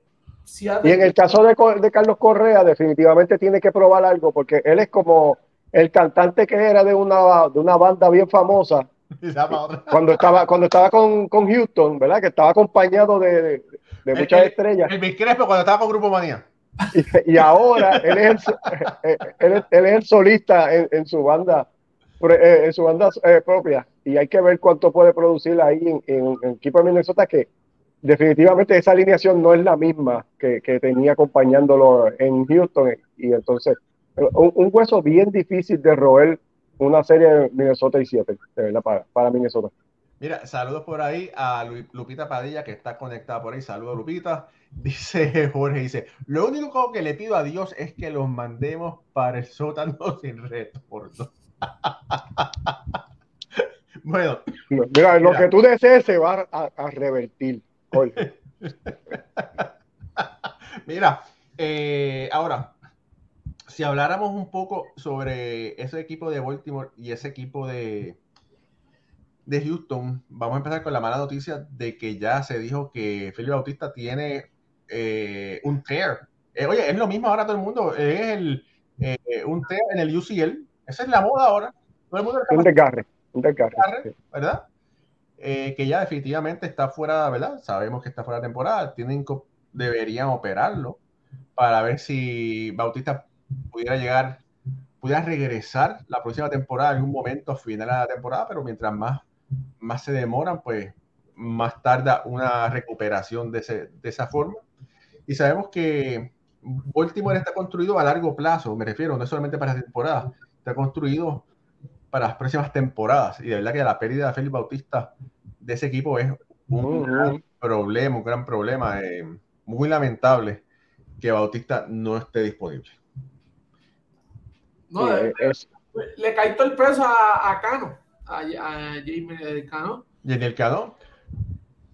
y en el caso de, de, Carlos Correa, definitivamente tiene que probar algo, porque él es como el cantante que era de una, de una banda bien famosa. cuando estaba, cuando estaba con, con Houston, ¿verdad? Que estaba acompañado de, de, muchas estrellas. El, el cuando estaba con Grupo Manía. Y, ahora él es el, él, es el solista en, su banda en su banda eh, propia y hay que ver cuánto puede producir ahí en, el equipo de Minnesota que definitivamente esa alineación no es la misma que, tenía acompañándolo en Houston y entonces un, hueso bien difícil de roer una serie de Minnesota y 7 para, para Minnesota. Mira, saludos por ahí a Lupita Padilla que está conectada por ahí. Saludos, Lupita. Dice Jorge, dice, lo único que le pido a Dios es que los mandemos para el sótano sin retorno. bueno. Mira, lo que tú desees se va a, revertir, Jorge. mira, eh, ahora, si habláramos un poco sobre ese equipo de Baltimore y ese equipo de, de Houston, vamos a empezar con la mala noticia de que ya se dijo que Felipe Bautista tiene eh, un tear. Eh, oye, es lo mismo ahora todo el mundo, es el, eh, un tear en el UCL, esa es la moda ahora. Todo el mundo un desgarre, un desgarre, ¿verdad? que ya definitivamente está fuera, ¿verdad? Sabemos que está fuera de temporada, tienen deberían operarlo para ver si Bautista pudiera llegar, pudiera regresar la próxima temporada en un momento final de la temporada, pero mientras más, más se demoran, pues más tarda una recuperación de, de esa forma. Y sabemos que Baltimore está construido a largo plazo, me refiero, no solamente para la temporada, está construido para las próximas temporadas. Y de verdad que la pérdida de Félix Bautista de ese equipo es un gran problema, un gran problema, eh, muy lamentable que Bautista no esté disponible. No, le, cae todo el peso a, Cano. a, a Jamie Cano. el Cano.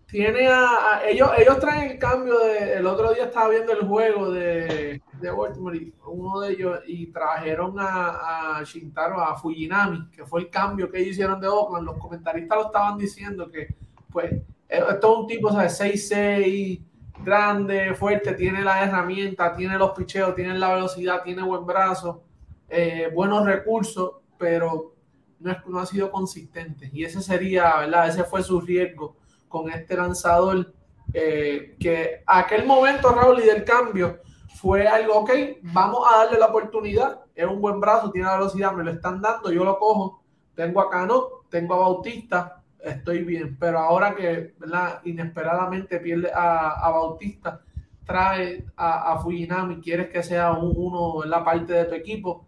Tiene a, ellos, ellos traen el cambio de, el otro día estaba viendo el juego de, de Baltimore, uno de ellos, y trajeron a, a Shintaro, a Fujinami, que fue el cambio que ellos hicieron de Oakland. Los comentaristas lo estaban diciendo que, pues, esto es un tipo, ¿sabes? 6'6, grande, fuerte, tiene la herramienta, tiene los picheos, tiene la velocidad, tiene buen brazo, eh, buenos recursos, pero no, ha sido consistente. Y ese sería, ¿verdad? Ese fue su riesgo con este lanzador, eh, que aquel momento, Raúl, y del cambio, fue algo, ok, vamos a darle la oportunidad, es un buen brazo, tiene la velocidad, me lo están dando, yo lo cojo, tengo a Cano, tengo a Bautista, estoy bien, pero ahora que ¿verdad? inesperadamente pierde a, Bautista, trae a, a, Fujinami, quieres que sea uno en la parte de tu equipo,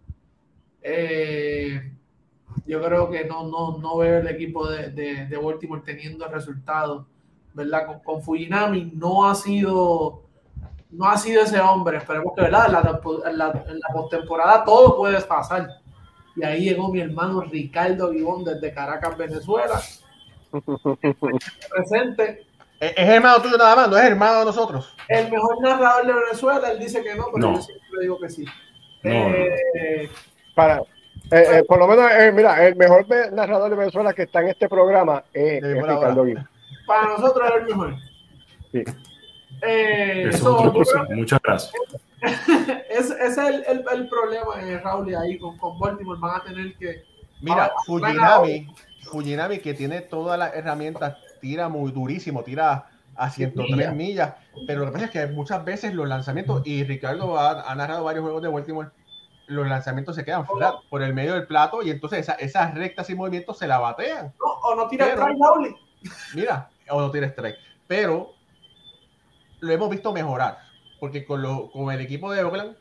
eh, yo creo que no, no, no veo el equipo de, de, de Baltimore teniendo resultados, ¿verdad? Con, con, Fujinami no ha sido no ha sido ese hombre. Esperemos que, ¿verdad? En la, en la, en la postemporada todo puede pasar. Y ahí llegó mi hermano Ricardo Vivón desde Caracas, Venezuela. presente. ¿Es hermano tuyo nada más? ¿No es hermano de nosotros? El mejor narrador de Venezuela, él dice que no, pero yo siempre digo que sí. eh, para, eh, eh, por lo menos, eh, mira, el mejor narrador de Venezuela que está en este programa es, es Ricardo Para nosotros es el mejor. Sí. Eso, muchas gracias. ese es el, el, el problema, Raúl, y ahí con, con Baltimore van a tener que. Mira, Fujinami, Fujinami, que tiene todas las herramientas, tira muy durísimo, tira a 103 millas, pero lo que pasa es que muchas veces los lanzamientos, y Ricardo ha, ha narrado varios juegos de Baltimore los lanzamientos se quedan flat por el medio del plato y entonces esa, esas rectas y movimientos se la batean. No, o no tira strike, Mira, o no tira strike. Pero lo hemos visto mejorar, porque con, lo, con el equipo de Oakland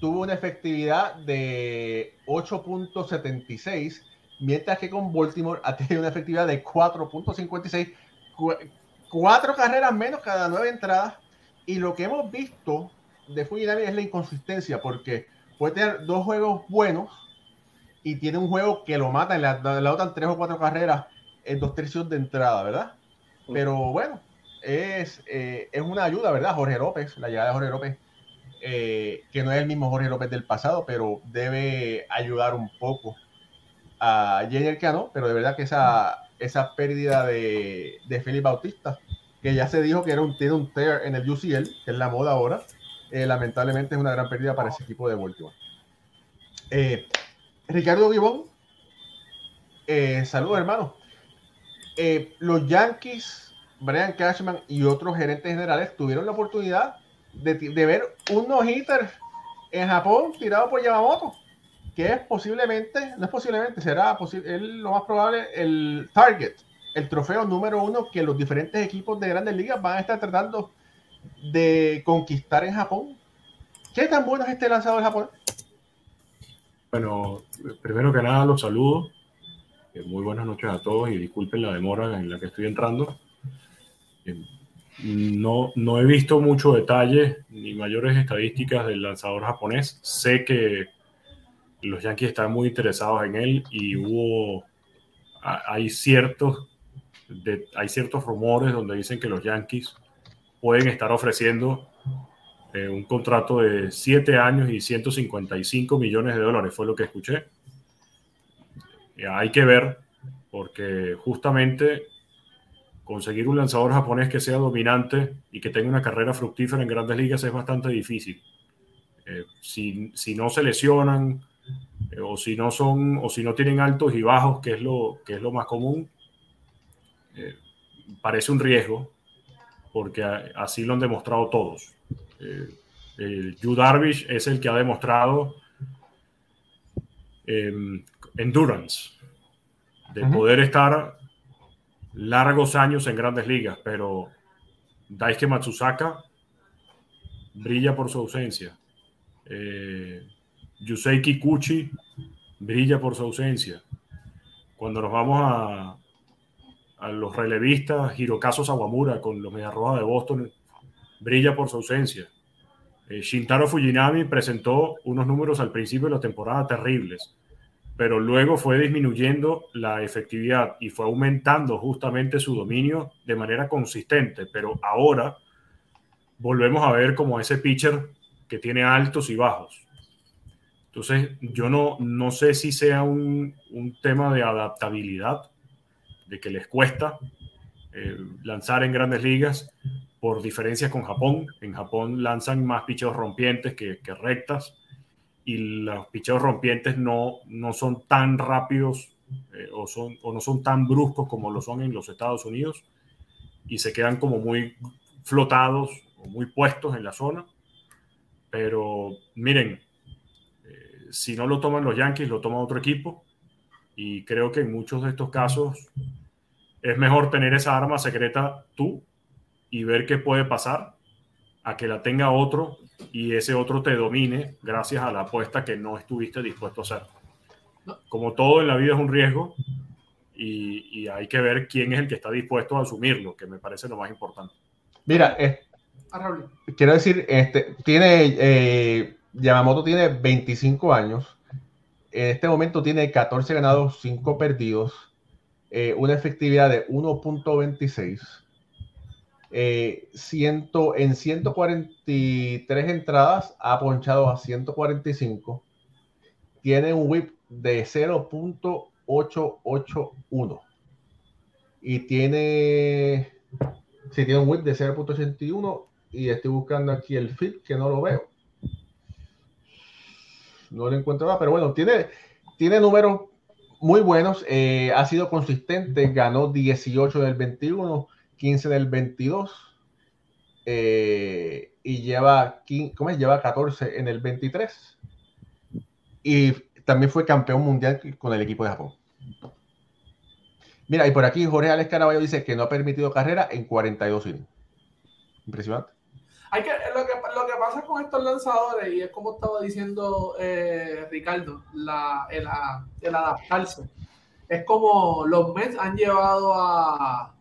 tuvo una efectividad de 8.76, mientras que con Baltimore ha tenido una efectividad de 4.56, cuatro carreras menos cada nueve entradas. Y lo que hemos visto de Fujinami es la inconsistencia, porque puede tener dos juegos buenos y tiene un juego que lo mata, y le, le tres o cuatro carreras en dos tercios de entrada, ¿verdad? Pero bueno, es, eh, es una ayuda, ¿verdad? Jorge López, la llegada de Jorge López, eh, que no es el mismo Jorge López del pasado, pero debe ayudar un poco a Jenner Cano, pero de verdad que esa, esa pérdida de, de Felipe Bautista, que ya se dijo que era un, tiene un tear en el UCL, que es la moda ahora, eh, lamentablemente es una gran pérdida para ese equipo de Baltimore. Eh, Ricardo Gibón, eh, saludos hermano. los Yankees, Brian Cashman y otros gerentes generales tuvieron la oportunidad de, ver un no-hitter en Japón tirado por Yamamoto, que es posiblemente, no es posiblemente, será lo más probable el target, el trofeo número uno que los diferentes equipos de grandes ligas van a estar tratando de conquistar en Japón. ¿Qué tan bueno es este lanzador Japón? Bueno, primero que nada los saludo. Eh, muy buenas noches a todos y disculpen la demora en la que estoy entrando. Eh, no, no he visto mucho detalle ni mayores estadísticas del lanzador japonés. Sé que los Yankees están muy interesados en él y hubo, hay ciertos, hay ciertos rumores donde dicen que los Yankees pueden estar ofreciendo eh, un contrato de 7 años y 155 millones de dólares, fue lo que escuché. hay que ver, porque justamente conseguir un lanzador japonés que sea dominante y que tenga una carrera fructífera en grandes ligas es bastante difícil. Eh, si, si, no se lesionan eh, o si no son o si no tienen altos y bajos, que es lo, que es lo más común, parece un riesgo porque así lo han demostrado todos. Eh, el Yu Darvish es el que ha demostrado em, endurance, de poder estar largos años en grandes ligas, pero Daisuke Matsusaka brilla por su ausencia. Eh, Yusei Kikuchi brilla por su ausencia. Cuando nos vamos a, los relevistas, Hirokazu Sawamura con los Mediarrojas de Boston brilla por su ausencia. Eh, Shintaro Fujinami presentó unos números al principio de la temporada terribles. pero luego fue disminuyendo la efectividad y fue aumentando justamente su dominio de manera consistente, pero ahora volvemos a ver como ese pitcher que tiene altos y bajos. Entonces, yo no, no sé si sea un, un tema de adaptabilidad, de que les cuesta eh, lanzar en grandes ligas por diferencias con Japón. En Japón lanzan más picheos rompientes que, que rectas y los picheos rompientes no, no son tan rápidos eh, o, son, o no son tan bruscos como lo son en los Estados Unidos y se quedan como muy flotados o muy puestos en la zona. Pero miren, eh, si no lo toman los Yankees, lo toma otro equipo. Y creo que en muchos de estos casos es mejor tener esa arma secreta tú y ver qué puede pasar a que la tenga otro y ese otro te domine gracias a la apuesta que no estuviste dispuesto a hacer. Como todo en la vida es un riesgo y, hay que ver quién es el que está dispuesto a asumirlo, que me parece lo más importante. Mira, ah, quiero decir, este, tiene, eh, Yamamoto tiene 25 años, en este momento tiene 14 ganados, 5 perdidos, eh, una efectividad de 1.26 eh, en 143 entradas ha ponchado a 145. Tiene un whip de 0.881. Y tiene. Si tiene un whip de 0.81. Y estoy buscando aquí el fit que no lo veo. No lo encuentro nada, pero bueno, tiene, tiene números muy buenos. Eh, ha sido consistente. Ganó 18 del 21 15 del 22 eh, y lleva, ¿cómo es? lleva 14 en el 23 y también fue campeón mundial con el equipo de Japón. Mira, y por aquí Jorge Alex Caraballo dice que no ha permitido carrera en 42 innings. Impresionante. Hay que, lo que pasa con estos lanzadores, y es como estaba diciendo eh, Ricardo, la, el, el adaptarse. Es como los Mets han llevado a,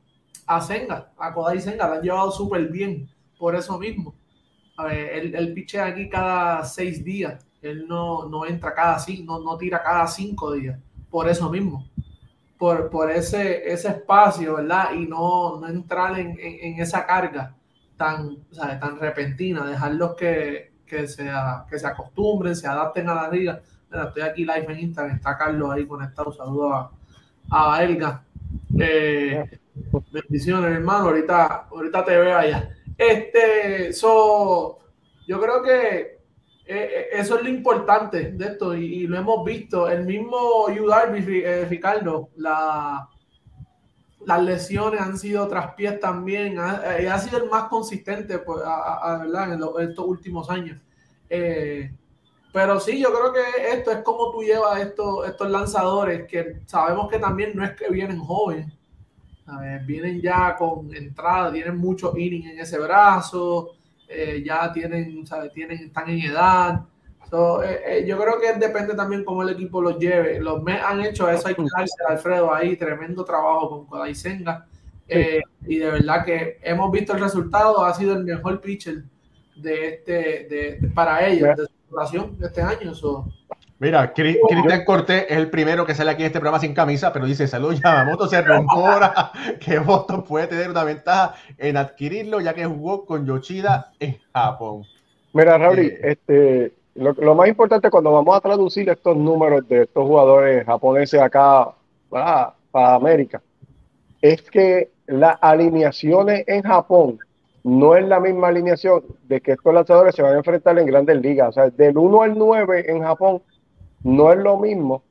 Senga, a Kodai Senga, la han llevado súper bien por eso mismo. A ver, él, pichea aquí cada seis días, él no, no entra cada cinco, no, no tira cada cinco días, por eso mismo. Por, por ese, ese espacio, ¿verdad? Y no, no entrar en, en, esa carga tan, tan repentina, dejarlos que, que, se, que se acostumbren, se adapten a la liga. estoy aquí live en Instagram, está Carlos ahí conectado, saludo a, a Elga. Eh, Bendiciones, hermano. Ahorita, ahorita te veo allá. Este, so, yo creo que eh, eh, eso es lo importante de esto y, lo hemos visto. El mismo Yu eh, Ricardo, la, las lesiones han sido traspiés también. Ha, ha sido el más consistente pues, ¿verdad? En, estos últimos años. pero sí, yo creo que esto es como tú llevas estos, estos lanzadores que sabemos que también no es que vienen jóvenes vienen ya con entrada, tienen mucho inning en ese brazo, eh, ya tienen, tienen, están en edad. Eh, eh, yo creo que depende también cómo el equipo los lleve. Los Mets han hecho eso, hay que Alfredo ahí, tremendo trabajo con Kodai Senga. y de verdad que hemos visto el resultado, ha sido el mejor pitcher de este, de, para ellos, de su relación de este año. Mira, Cristian Cortés es el primero que sale aquí en este programa sin camisa, pero dice, salud, Yamamoto se rumora que Boston puede tener una ventaja en adquirirlo, ya que jugó con Yoshida en Japón. Mira, Raúl, eh, este, lo, más importante cuando vamos a traducir estos números de estos jugadores japoneses acá para, para América, es que las alineaciones en Japón no es la misma alineación de que estos lanzadores se van a enfrentar en grandes ligas. O sea, del 1 al 9 en Japón no es lo mismo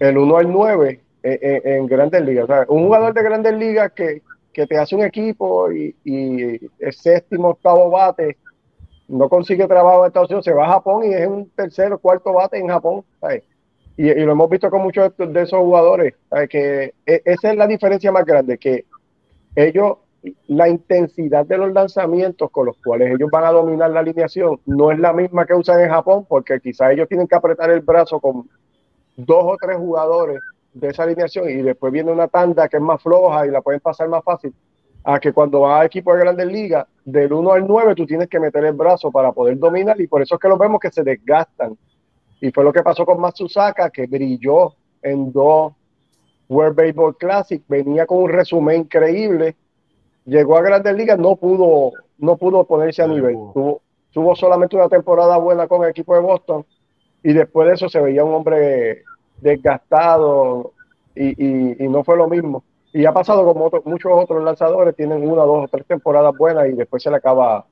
el 1 al 9 en, grandes ligas. un jugador de grandes ligas que, te hace un equipo y, y el séptimo, octavo bate, no consigue trabajo en Estados Unidos, se va a Japón y es un tercero, cuarto bate en Japón. Y, lo hemos visto con muchos de esos jugadores, que e, esa es la diferencia más grande, que ellos la intensidad de los lanzamientos con los cuales ellos van a dominar la alineación no es la misma que usan en Japón, porque quizás ellos tienen que apretar el brazo con dos o tres jugadores de esa alineación y después viene una tanda que es más floja y la pueden pasar más fácil. A que cuando vas a equipo de grandes ligas, del 1 al 9 tú tienes que meter el brazo para poder dominar y por eso es que los vemos que se desgastan Y fue lo que pasó con Matsusaka, que brilló en dos World Baseball Classic, venía con un resumen increíble, llegó a Grandes Ligas, no pudo, no pudo ponerse a nivel. Tuvo, tuvo solamente una temporada buena con el equipo de Boston y después de eso se veía un hombre desgastado y, y, no fue lo mismo. Y ha pasado como muchos otros lanzadores, tienen una, dos o tres temporadas buenas y después se le acaba,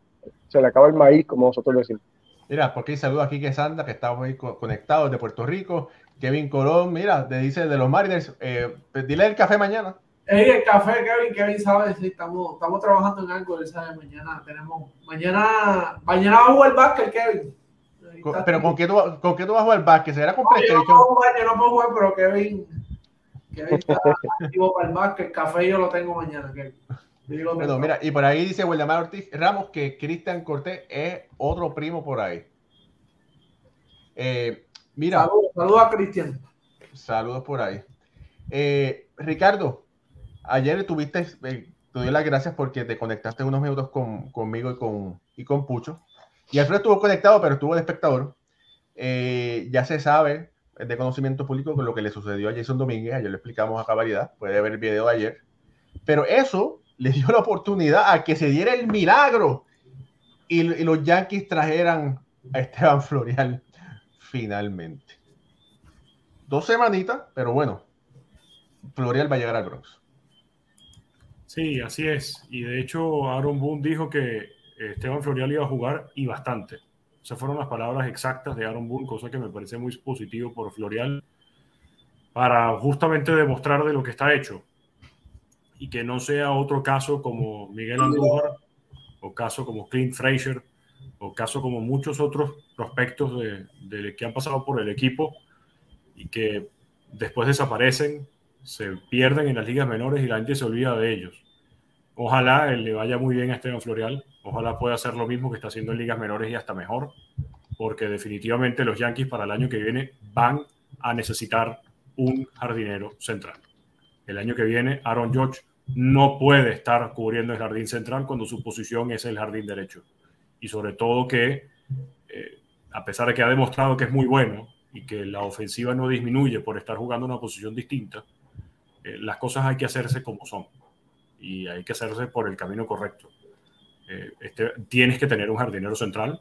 se le acaba el maíz, como nosotros decimos. Mira, porque saludo aquí que Sandra, que está muy conectado de Puerto Rico. Kevin Colón, mira, te dice de los Mariners, eh, dile el café mañana. Ey, el café, Kevin, Kevin sabe, sí, estamos, estamos trabajando en algo, él sabe, mañana tenemos, mañana, mañana va a jugar básquet, Kevin. pero ¿con qué, tú, ¿con qué tú vas a jugar básquet? ¿Será con no, yo, no puedo jugar, yo no puedo jugar, pero Kevin, Kevin está activo para el café yo lo tengo mañana, Kevin. Mira, y por ahí dice William Ortiz Ramos que Cristian Cortés es otro primo por ahí. Eh, mira. Saludos a Cristian. Saludos por ahí. Eh, Ricardo, ayer tuviste, eh, te doy las gracias porque te conectaste unos minutos con, conmigo y con, y con Pucho. Y Alfredo estuvo conectado, pero estuvo de espectador. ya se sabe de conocimiento público con lo que le sucedió a Jason Domínguez. Ayer lo explicamos a cabalidad. Puede ver el video de ayer. Pero eso le dio la oportunidad a que se diera el milagro y, los Yankees trajeran a Esteban Florial finalmente. Dos semanitas, pero bueno, Florial va a llegar al Bronx. Sí, así es. Y de hecho, Aaron Boone dijo que Esteban Florial iba a jugar y bastante. Esas fueron las palabras exactas de Aaron Boone, cosa que me parece muy positivo por Florial, para justamente demostrar de lo que está hecho y que no sea otro caso como Miguel Andújar o caso como Clint Fraser o caso como muchos otros prospectos de, que han pasado por el equipo y que después desaparecen, se pierden en las ligas menores y la gente se olvida de ellos. Ojalá le vaya muy bien a Esteban Florial, ojalá pueda hacer lo mismo que está haciendo en ligas menores y hasta mejor, porque definitivamente los Yankees para el año que viene van a necesitar un jardinero central. El año que viene, Aaron George no puede estar cubriendo el jardín central cuando su posición es el jardín derecho. Y sobre todo que, eh, a pesar de que ha demostrado que es muy bueno y que la ofensiva no disminuye por estar jugando una posición distinta, eh, las cosas hay que hacerse como son y hay que hacerse por el camino correcto. Eh, este, tienes que tener un jardinero central,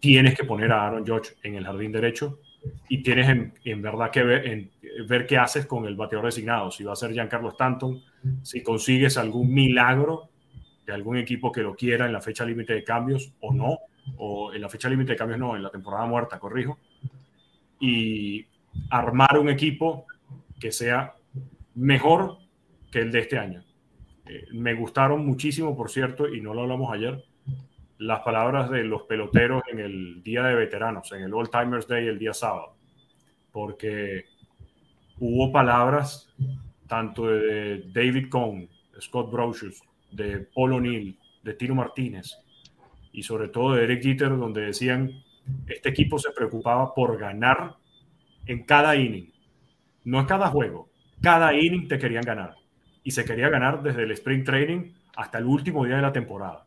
tienes que poner a Aaron George en el jardín derecho y tienes en, verdad que ver, ver, qué haces con el bateador designado, si va a ser Giancarlo Stanton, si consigues algún milagro de algún equipo que lo quiera en la fecha límite de cambios o no, o en la fecha límite de cambios no, en la temporada muerta, corrijo, y armar un equipo que sea mejor que el de este año. Eh, me gustaron muchísimo, por cierto, y no lo hablamos ayer, las palabras de los peloteros en el Día de Veteranos, en el All Timers Day el día sábado, porque hubo palabras tanto de David Cohn, Scott Brocious, de Paul O'Neill, de Tino Martínez y sobre todo de Eric Jeter, donde decían, este equipo se preocupaba por ganar en cada inning, no en cada juego, cada inning te querían ganar y se quería ganar desde el sprint training hasta el último día de la temporada.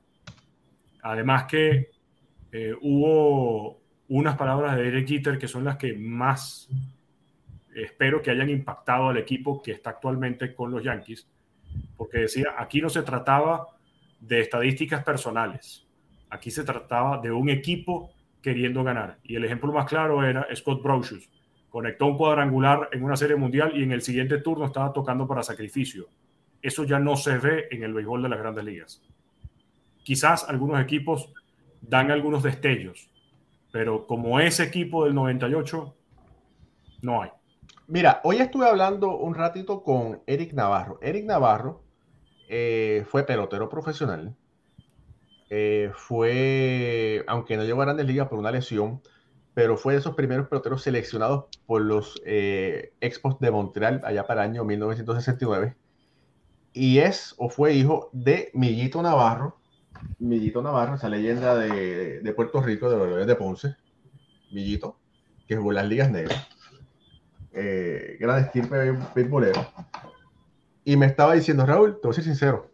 Además que eh, hubo unas palabras de Eric Jeter que son las que más espero que hayan impactado al equipo que está actualmente con los Yankees, porque decía, aquí no se trataba de estadísticas personales, aquí se trataba de un equipo queriendo ganar. Y el ejemplo más claro era Scott Brocious. Conectó un cuadrangular en una serie mundial y en el siguiente turno estaba tocando para sacrificio. Eso ya no se ve en el béisbol de las grandes ligas. Quizás algunos equipos dan algunos destellos, pero como ese equipo del 98, no hay. Mira, hoy estuve hablando un ratito con Eric Navarro. Eric Navarro eh, fue pelotero profesional. Eh, fue, aunque no llegó a grandes ligas por una lesión, pero fue de esos primeros peloteros seleccionados por los eh, Expos de Montreal allá para el año 1969. Y es o fue hijo de Millito Navarro, Millito Navarro, esa leyenda de, Puerto Rico, de los de Ponce, Millito, que jugó las ligas negras, eh, gran estirpe. Y me estaba diciendo, Raúl, te voy a ser sincero,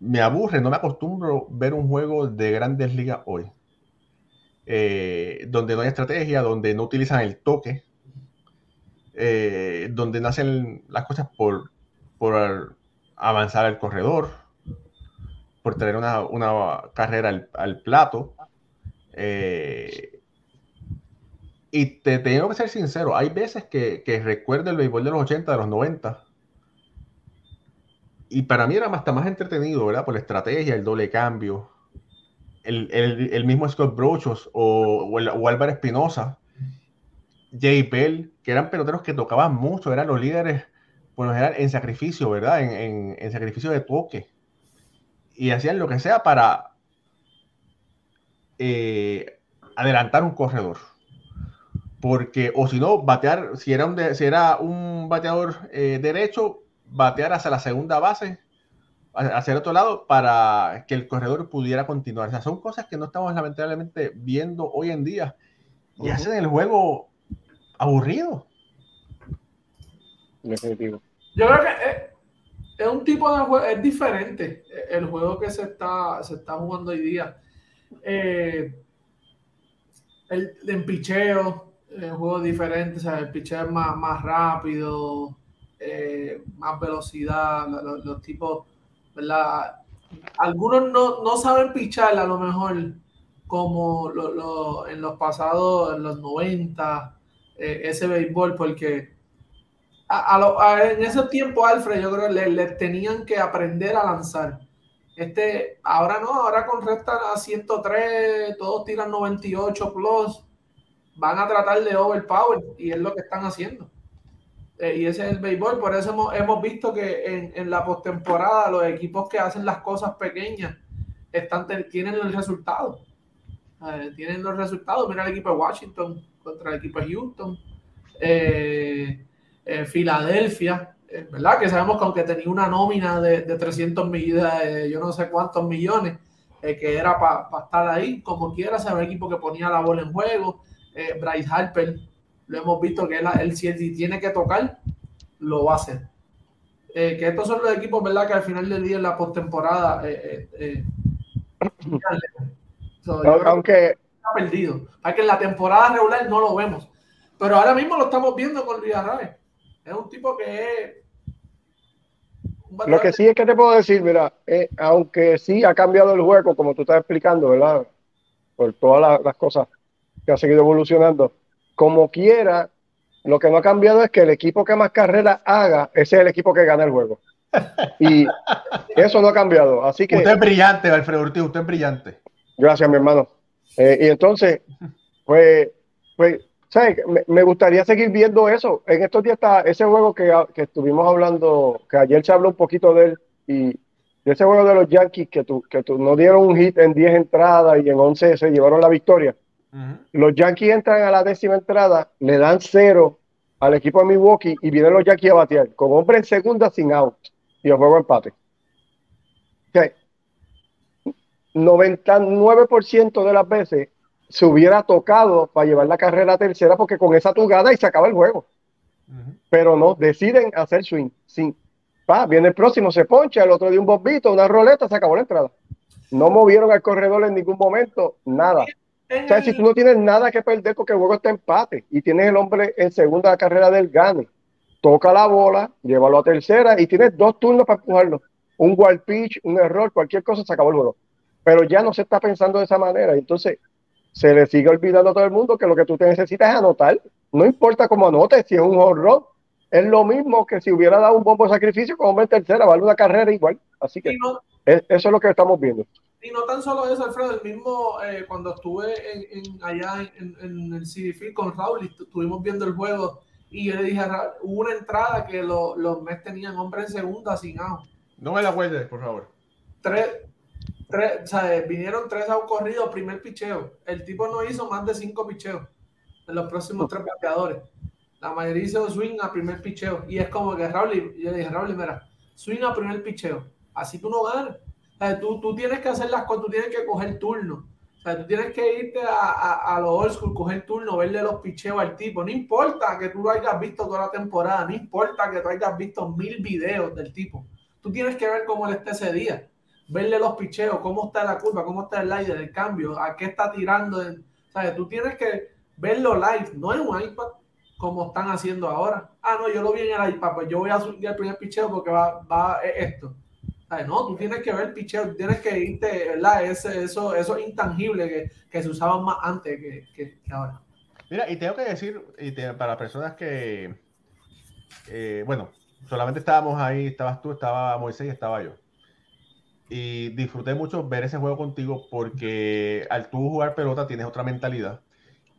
me aburre, no me acostumbro ver un juego de grandes ligas hoy. eh, donde no hay estrategia, donde no utilizan el toque, eh, donde nacen las cosas por, por avanzar al corredor, por tener una, carrera al, plato. Eh, y te, tengo que ser sincero, hay veces que, recuerdo el béisbol de los 80, de los 90, y para mí era hasta más entretenido, ¿verdad? Por la estrategia, el doble cambio, el, mismo Scott Brochos o, o, Álvaro Espinosa, Jay Bell, que eran peloteros que tocaban mucho, eran los líderes, por lo general, en sacrificio, ¿verdad? En, sacrificio de toque. Y hacían lo que sea para eh, adelantar un corredor. Porque, o si no, batear, si era un, si era un bateador eh, derecho, batear hacia la segunda base, hacia el otro lado, para que el corredor pudiera continuar. O sea, son cosas que no estamos lamentablemente viendo hoy en día y hacen el juego aburrido. Definitivo. Yo creo que es, un tipo de juego, es diferente el juego que se está, se está jugando hoy día. Eh, el, en picheo, el juego diferente, o sea, el picheo es más, más rápido, eh, más velocidad, los, tipos, ¿verdad? Algunos no, no, saben pichar a lo mejor como lo, en los pasados, en los 90, eh, ese béisbol, porque en ese tiempo, Alfred, yo creo que le, tenían que aprender a lanzar. Este, ahora no, ahora con recta a 103, todos tiran 98 plus, van a tratar de overpower y es lo que están haciendo. Eh, y ese es el béisbol. Por eso hemos, visto que en, en la postemporada los equipos que hacen las cosas pequeñas están, tienen el resultado. Eh, tienen los resultados. Mira el equipo de Washington contra el equipo de Houston. Eh, Filadelfia, ¿verdad? Que sabemos que aunque tenía una nómina de, de 300 millones, yo no sé cuántos millones, que era para estar ahí, como quiera, ser un equipo que ponía la bola en juego. Bryce Harper lo hemos visto que él, si tiene que tocar, lo va a hacer. Eh, que estos son los equipos, ¿verdad? Que al final del día en la postemporada. Eh, eh, aunque. Está perdido. Hay que en la temporada regular no lo vemos. Pero ahora mismo lo estamos viendo con Villarreal. Es un tipo que es. Lo que sí es que te puedo decir, mira, aunque sí ha cambiado el juego, como tú estás explicando, ¿verdad? Por todas las cosas que ha seguido evolucionando como quiera, lo que no ha cambiado es que el equipo que más carreras haga, ese es el equipo que gana el juego. Y eso no ha cambiado. Así que. Usted es brillante, Alfredo Ortiz, usted es brillante. Gracias, mi hermano. Eh, y entonces, pues, pues, ¿sabes? Me, gustaría seguir viendo eso. En estos días está ese juego que, que, estuvimos hablando, que ayer se habló un poquito de él, y ese juego de los Yankees que, tú, que tú, no dieron un hit en 10 entradas y en 11 se llevaron la victoria. Los Yankees entran a la décima entrada, le dan cero al equipo de Milwaukee y vienen los Yankees a batear con hombre en segunda sin out y el juego empate. 99% de las veces se hubiera tocado para llevar la carrera a tercera porque con esa tugada y se acaba el juego. Pero no, deciden hacer swing. Sin, pa, viene el próximo, se poncha, el otro de un bombito, una roleta, se acabó la entrada. No movieron al corredor en ningún momento, nada. O sea, si tú no tienes nada que perder porque el juego está empate y tienes el hombre en segunda carrera del gane, toca la bola, llévalo a tercera y tienes dos turnos para empujarlo. Un wild pitch, un error, cualquier cosa, se acabó el juego. Pero ya no se está pensando de esa manera. Entonces, se le sigue olvidando a todo el mundo que lo que tú te necesitas es anotar. No importa cómo anotes, si es un horror, es lo mismo que si hubiera dado un bombo de sacrificio con hombre en tercera, vale una carrera igual. Así que eso es lo que estamos viendo. Y no tan solo eso, Alfredo, el mismo eh, cuando estuve en, allá en, el CDF con Raúl y estuvimos viendo el juego y yo le dije a hubo una entrada que los Mets tenían hombre en segunda sin out. No me la cuentes, por favor. Tres, vinieron tres out corridos, primer picheo. El tipo no hizo más de cinco picheos en los próximos tres bateadores. La mayoría hizo swing a primer picheo. Y es como que Raúl, yo le dije, Raúl, mira, swing a primer picheo. Así tú no ganas tú, tú, tienes que hacer las cosas, tú tienes que coger turno. Tú tienes que irte a, a, a los old school, coger turno, verle los picheos al tipo. No importa que tú lo hayas visto toda la temporada, no importa que tú hayas visto mil videos del tipo. Tú tienes que ver cómo él está ese día, verle los picheos, cómo está la curva, cómo está el aire, el cambio, a qué está tirando. ¿Sabes? Tú tienes que verlo live, no en un iPad, como están haciendo ahora. Ah, no, yo lo vi en el iPad, pues yo voy a subir el primer picheo porque va, va esto. ¿Sabes? No, tú tienes que ver el picheo, tienes que irte, ¿verdad? Ese, eso, eso intangible que, se usaban más antes que ahora. Mira, y tengo que decir, y te, para personas que, eh, bueno, solamente estábamos ahí, estabas tú, estaba Moisés y estaba yo. Y disfruté mucho ver ese juego contigo porque al tú jugar pelota tienes otra mentalidad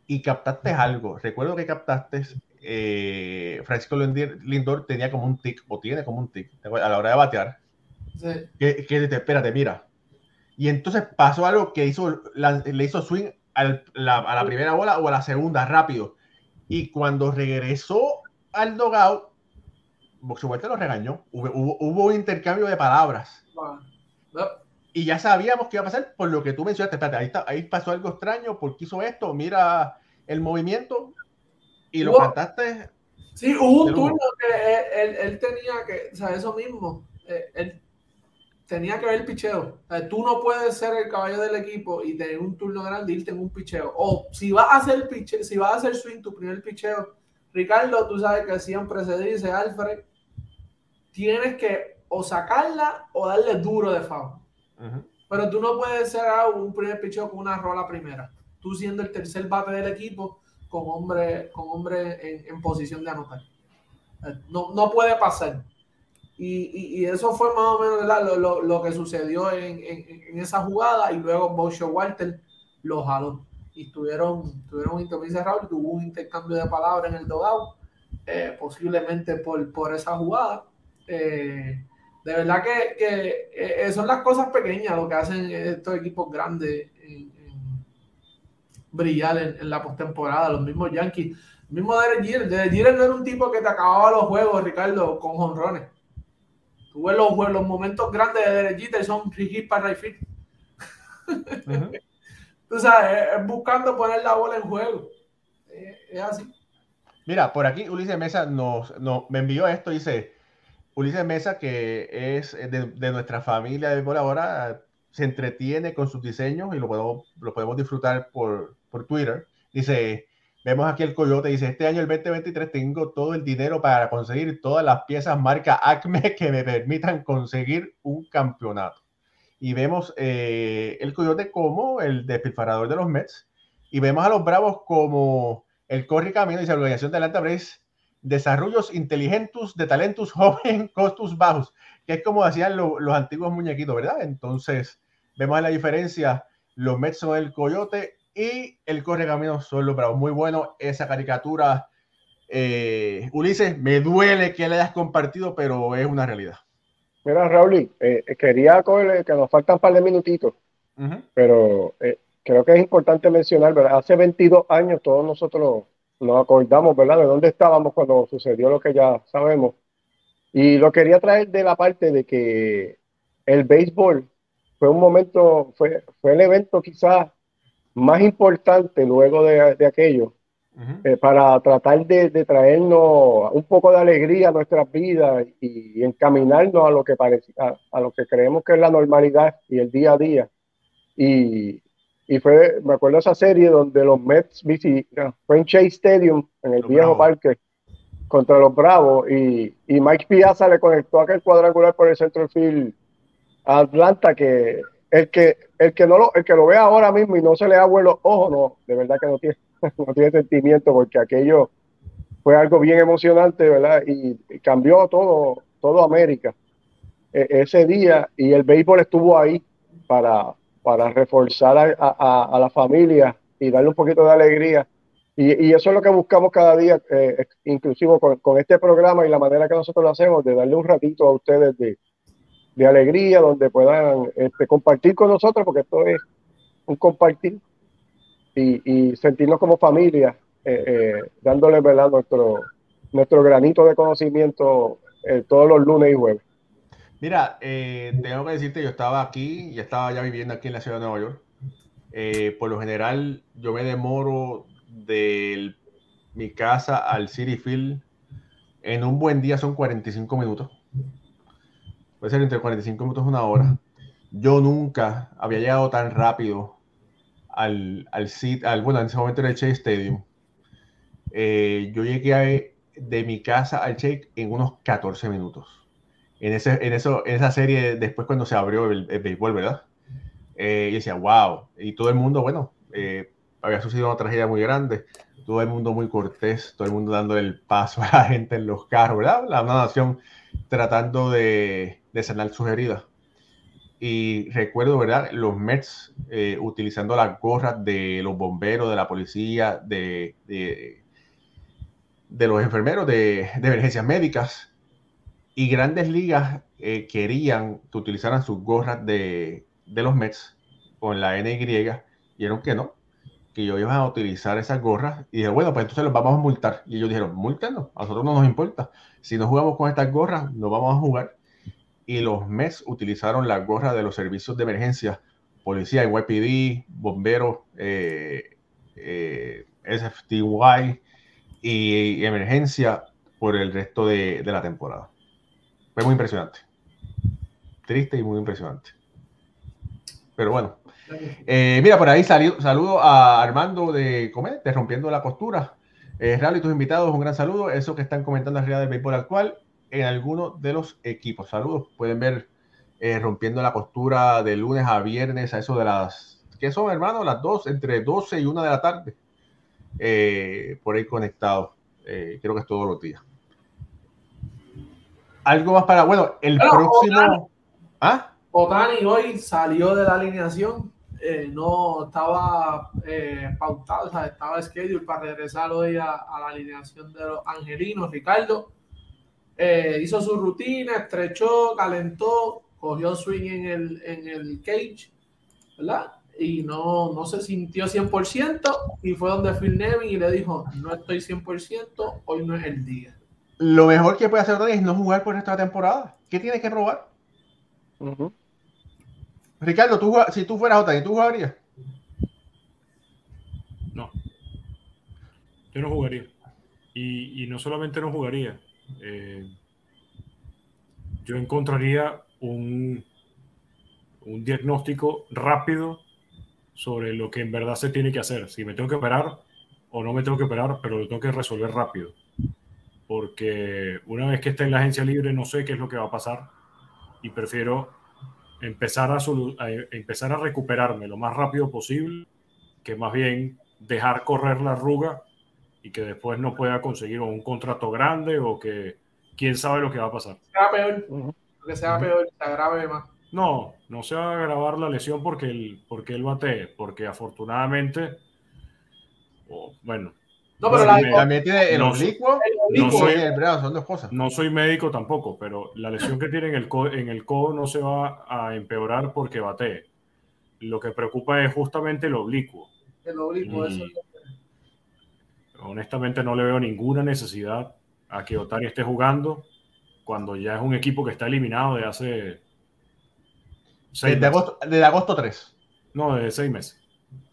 y captaste algo. Recuerdo que captaste, eh, Francisco Lindor tenía como un tic, o tiene como un tic, a la hora de batear. Sí. Que, que te, espérate, mira. Y entonces pasó algo que hizo, la, le hizo swing al, la, a la primera bola o a la segunda, rápido. Y cuando regresó al dogout, Boxer lo regañó. Hubo, hubo, hubo, un intercambio de palabras. No. Y ya sabíamos que iba a pasar por lo que tú mencionaste. Espérate, ahí, está, ahí pasó algo extraño, porque hizo esto? Mira el movimiento y lo cantaste. Sí, hubo un turno que él, él- él tenía que, o sea, eso mismo, eh, él tenía que ver el picheo. O sea, tú no puedes ser el caballo del equipo y tener un turno grande y irte en un picheo. O si vas a hacer piche, si vas a hacer swing tu primer picheo, Ricardo, tú sabes que siempre se dice, Alfred, tienes que o sacarla o darle duro de foul. Pero tú no puedes ser un primer picheo con una rola primera. Tú siendo el tercer bate del equipo con hombre, con hombre en, en posición de anotar. Eh, No, no puede pasar. Y, y- y eso fue más o menos. Lo, lo- lo que sucedió en, en- en esa jugada. Y luego Bosho Walter lo jaló. Y tuvieron, tuvieron un intercambio cerrado y tuvo un intercambio de palabras en el dogout. eh, posiblemente por, por esa jugada. Eh, de verdad que, que, eh, son las cosas pequeñas lo que hacen estos equipos grandes en, en brillar en, en la postemporada. Los mismos Yankees, el mismo Derek Jeter. Derek Jeter no era un tipo que te acababa los juegos, Ricardo, con jonrones. Tú ves los, los momentos grandes de Derek Jeter son hit para right field. Tú sabes, es- es buscando poner la bola en juego. Eh, Es así. Mira, por aquí Ulises Mesa nos, nos- me envió esto, dice Ulises Mesa, que es de, de nuestra familia de por ahora, se entretiene con sus diseños y lo podemos, lo podemos disfrutar por, por Twitter. Dice, vemos aquí el coyote, dice, este año el 2023 tengo todo el dinero para conseguir todas las piezas marca Acme que me permitan conseguir un campeonato. Y vemos eh, el coyote como el despilfarrador de los Mets y vemos a los Bravos como el corre camino la organización de Atlanta Braves, desarrollos inteligentes de talentos joven, costos bajos, que es como hacían lo- los antiguos muñequitos, ¿verdad? Entonces, vemos la diferencia, los Mets son el coyote y el corre camino son los Bravos. Muy bueno esa caricatura. Eh, Ulises, me duele que la hayas compartido, pero es una realidad. Mira, Raúl, eh, quería cogerle que nos faltan un par de minutitos, Ujú. pero eh, creo que es importante mencionar, ¿verdad? Hace 22 años todos nosotros nos acordamos, ¿verdad? De dónde estábamos cuando sucedió lo que ya sabemos. Y lo quería traer de la parte de que el béisbol fue un momento, fue, fue el evento quizás más importante luego de, de aquello, eh, para tratar de, de traernos un poco de alegría a nuestras vidas y, encaminarnos a lo que parece, a, a lo que creemos que es la normalidad y el día a día. Y, y fue, me acuerdo esa serie donde los Mets visi- no, fue en Chase Stadium, en el Los viejo parque, contra los Bravos, y, y Mike Piazza le conectó aquel cuadrangular por el centro field a Atlanta que el que el que no lo, el que lo ve ahora mismo y no se le agua los ojos, no, de verdad que no tiene, no tiene sentimiento porque aquello fue algo bien emocionante, ¿verdad? Y, y cambió todo, todo América e- ese día. Y el béisbol estuvo ahí para, para reforzar a, a- la familia y darle un poquito de alegría. Y, y eso es lo que buscamos cada día, eh, inclusive con, con este programa y la manera que nosotros lo hacemos, de darle un ratito a ustedes de, de alegría, donde puedan este, compartir con nosotros, porque esto es un compartir y, y sentirnos como familia, eh, eh, dándole ¿verdad? Nuestro, nuestro granito de conocimiento eh, todos los lunes y jueves. Mira, eh, tengo que decirte, yo estaba aquí y estaba ya viviendo aquí en la ciudad de Nueva York. Eh, por lo general, yo me demoro de mi casa al City Field. En un buen día son 45 minutos. Puede ser entre 45 minutos y una hora. Yo nunca había llegado tan rápido al, al, bueno, en ese momento era el Chase Stadium. Eh, yo llegué de mi casa al Chase en unos 14 minutos. En, ese, en, eso, en esa serie, después cuando se abrió el, béisbol, ¿verdad? Eh, y decía, wow. Y todo el mundo, bueno, eh, había sucedido una tragedia muy grande. Todo el mundo muy cortés, todo el mundo dando el paso a la gente en los carros, ¿verdad? La una nación tratando de, de sanar sus heridas. Y recuerdo, ¿verdad? Los Mets eh, utilizando las gorras de los bomberos, de la policía, de, de, los enfermeros de, emergencias médicas. Y grandes ligas eh, querían que utilizaran sus gorras de, los Mets con la NY. Dijeron que no, que ellos iban a utilizar esas gorras. Y dijeron, bueno, pues entonces los vamos a multar. Y ellos dijeron, multanos, a nosotros no nos importa. Si no jugamos con estas gorras, no vamos a jugar y los MES utilizaron la gorra de los servicios de emergencia, policía, YPD, bomberos, eh, eh, SFTY y, emergencia por el resto de, la temporada. Fue muy impresionante. Triste y muy impresionante. Pero bueno. Eh, mira, por ahí saludo a Armando de Comet, de Rompiendo la Costura. Eh, y tus invitados, un gran saludo. Eso que están comentando arriba del béisbol actual en alguno de los equipos. Saludos. Pueden ver eh, rompiendo la costura de lunes a viernes a eso de las, ¿qué son hermano? Las dos, entre 12 y 1 de la tarde. Eh, por ahí conectado. Eh, creo que es todos los días. Algo más para, bueno, el próximo... ¿Ah? Otani hoy salió de la alineación. no estaba pautado, o sea, estaba schedule para regresar hoy a, a la alineación de los angelinos. Ricardo, eh, hizo su rutina, estrechó, calentó, cogió swing en el, en el cage, ¿verdad? Y no, no se sintió 100% y fue donde Phil Nevin y le dijo, no estoy 100%, hoy no es el día. Lo mejor que puede hacer Otani es no jugar por esta temporada. ¿Qué tiene que probar? Ricardo, tú, si tú fueras Otani, ¿tú jugarías? No. Yo no jugaría. Y, y no solamente no jugaría, eh, yo encontraría un, un diagnóstico rápido sobre lo que en verdad se tiene que hacer. Si me tengo que operar o no me tengo que operar, pero lo tengo que resolver rápido. Porque una vez que esté en la agencia libre no sé qué es lo que va a pasar y prefiero empezar a, a, empezar a recuperarme lo más rápido posible que más bien dejar correr la arruga y que después no pueda conseguir un contrato grande o que quién sabe lo que va a pasar. Sea peor, que sea peor, se agrave más. No, no se va a agravar la lesión porque él, porque él bate, porque afortunadamente, bueno. No, pero también tiene el oblicuo, no soy, el brazo, son dos cosas. No soy médico tampoco, pero la lesión que tiene en el, codo, en el codo no se va a empeorar porque bate. Lo que preocupa es justamente el oblicuo. El oblicuo, eso honestamente no le veo ninguna necesidad a que Otani esté jugando cuando ya es un equipo que está eliminado de hace... de, agosto, de agosto 3. No, de seis meses.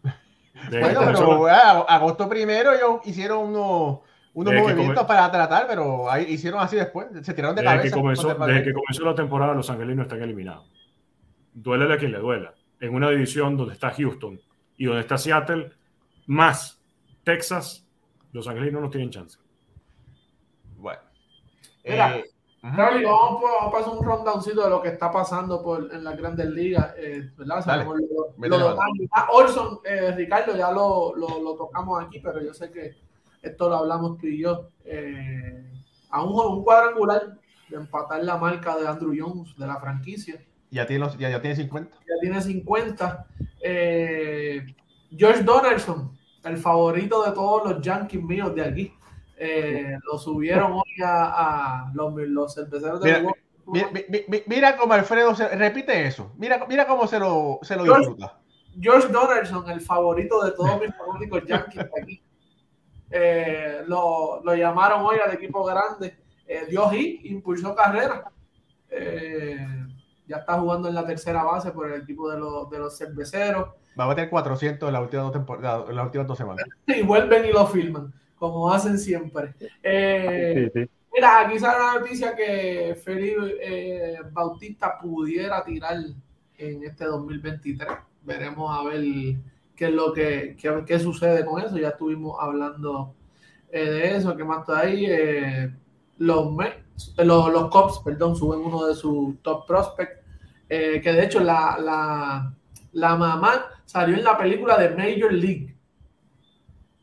bueno, pero ah, agosto primero ellos hicieron unos, unos movimientos para tratar, pero ahí hicieron así después. Se tiraron de desde cabeza. Que comenzó, desde que comenzó la temporada, los angelinos están eliminados. Duele a quien le duela. En una división donde está Houston y donde está Seattle, más Texas los angelinos no tienen chance. Bueno. Mira, eh, vamos, a pasar un rondowncito de lo que está pasando por, en las grandes ligas. Eh, ¿verdad? Orson, eh, Ricardo, ya lo, lo, tocamos aquí, pero yo sé que esto lo hablamos tú y yo. Eh, a un, un cuadrangular de empatar la marca de Andrew Jones de la franquicia. Ya tiene, ya, ya tiene 50. Ya tiene 50. George Donaldson el favorito de todos los Yankees míos de aquí. Eh, lo subieron hoy a, los, los, cerveceros de mira, mira, mira, cómo Alfredo se, repite eso. Mira, mira cómo se lo, se lo George, disfruta. George Donaldson, el favorito de todos mis fanáticos Yankees de aquí. Eh, lo, lo, llamaron hoy al equipo grande. Eh, dio hit, impulsó carrera. ya está jugando en la tercera base por el equipo de los, de los cerveceros. Va a meter 400 en las últimas dos, temporadas, en las últimas dos semanas. Y vuelven y lo filman, como hacen siempre. Eh, mira, aquí sale la noticia que Felipe eh, Bautista pudiera tirar en este 2023. Veremos a ver qué es lo que qué, qué sucede con eso. Ya estuvimos hablando eh, de eso. ¿Qué más está ahí? Los, los, los Cubs, perdón, suben uno de sus top prospects. que de hecho la, la, la mamá salió en la película de Major League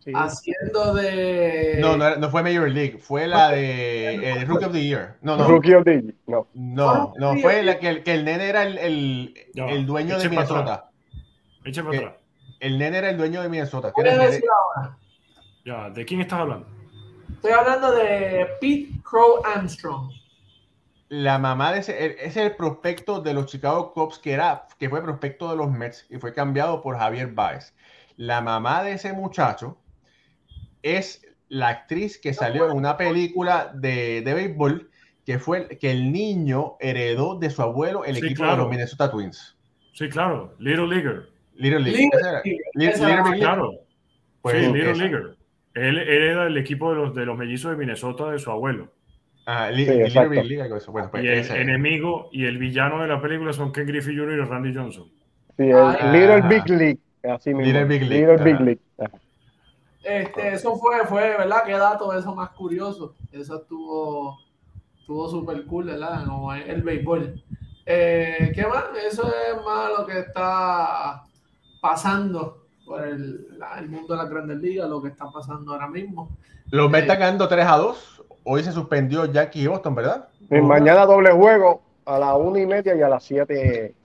Sí. haciendo de. No, no, no fue Major League, fue la de eh, Rookie of the Year. No, no, Rookie of the Year, no. no, no, fue la que, el- que el nene era el, el, dueño de Minnesota. Eche para ¿Qué? atrás. El nene era el dueño de Minnesota. decir ahora. Ya, ¿de quién estás hablando? Estoy hablando de Pete Crow Armstrong. la mamá de ese, el- ese es el prospecto de los Chicago Cubs que era, que fue prospecto de los Mets y fue cambiado por Javier Baez. La mamá de ese muchacho es la actriz que salió en una película de, de béisbol que fue el- que el niño heredó de su abuelo el Sí, equipo claro. de los Minnesota Twins. Sí, claro, Little Leaguer. Little League. Little Ese era- League, Little- esa Little era- Big League. Claro, Pues, sí, Little. Leaguer. Él hereda el equipo de los, de los mellizos de Minnesota de su abuelo. Ah, Sí, Little League, eso. Bueno, pues y el ese. enemigo y el villano de la película son Ken Griffey Jr. y Randy Johnson. Sí, el Ah. Little Big League. Así mismo. Little Big League, Little Big. League. Ajá. Este, eso fue, fue, ¿verdad? Qué dato eso más curioso. Eso estuvo, estuvo súper cool, ¿verdad? Como el béisbol. Eh, ¿Qué más? Eso es más lo que está pasando por el, la- el mundo de las grandes ligas, lo que está pasando ahora mismo. Los Mets están ganando 3 a 2. Hoy se suspendió Jackie y Boston, ¿verdad? Y mañana doble juego a las una y media y a las siete.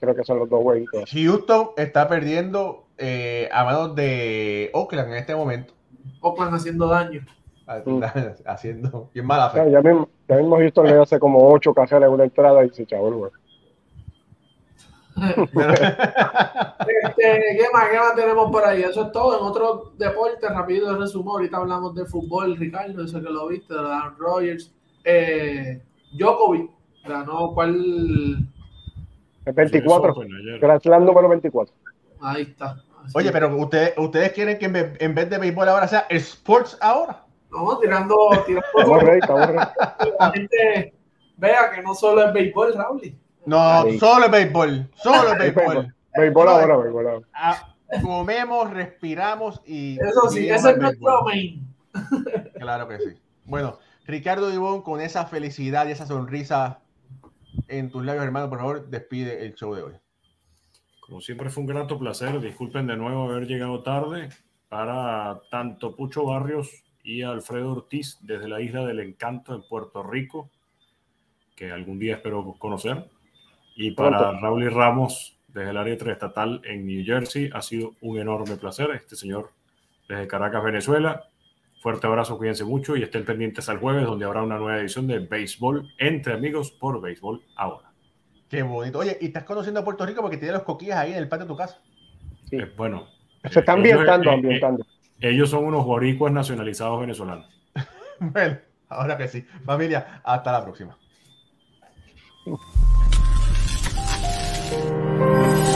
Creo que son los dos jueguitos. Houston está perdiendo eh, a manos de Oakland en este momento. Oakland haciendo daño. Haciendo bien mala fe. ya, mismo, ya mismo Houston le hace como ocho cajeras en una entrada y se el juego. Este, ¿qué más? ¿Qué más tenemos por ahí? Eso es todo. En otro deporte, rápido de resumo, ahorita hablamos de fútbol, Ricardo, eso que lo viste, de Aaron Rodgers. Eh, Djokovic ganó cuál. El 24. Sí, ayer. Grand Slam número 24. Ahí está. Así. Oye, pero ustedes, ustedes quieren que en vez, de béisbol ahora sea sports ahora. Vamos tirando, tirando la gente vea que no solo es béisbol, Raúl. No, solo el béisbol. Solo el béisbol. Béisbol ahora, béisbol ahora. Ah, comemos, respiramos y. Eso sí, ese es nuestro main. Claro que sí. Bueno, Ricardo Dibón, con esa felicidad y esa sonrisa en tus labios, hermano, por favor, despide el show de hoy. Como siempre fue un grato placer. Disculpen de nuevo haber llegado tarde para tanto Pucho Barrios y Alfredo Ortiz desde la Isla del Encanto en Puerto Rico, que algún día espero conocer. Y para Pronto. Raúl y Ramos desde el área estatal en New Jersey, ha sido un enorme placer. Este señor desde Caracas, Venezuela. Fuerte abrazo, cuídense mucho y estén pendientes al jueves, donde habrá una nueva edición de Béisbol entre amigos por Béisbol ahora. Qué bonito. Oye, y estás conociendo a Puerto Rico porque tiene los coquillas ahí en el patio de tu casa. Sí. Eh, bueno, Se está eh, ambientando, ellos, eh, ambientando. eh, ellos son unos boricuas nacionalizados venezolanos. Bueno, ahora que sí. Familia, hasta la próxima.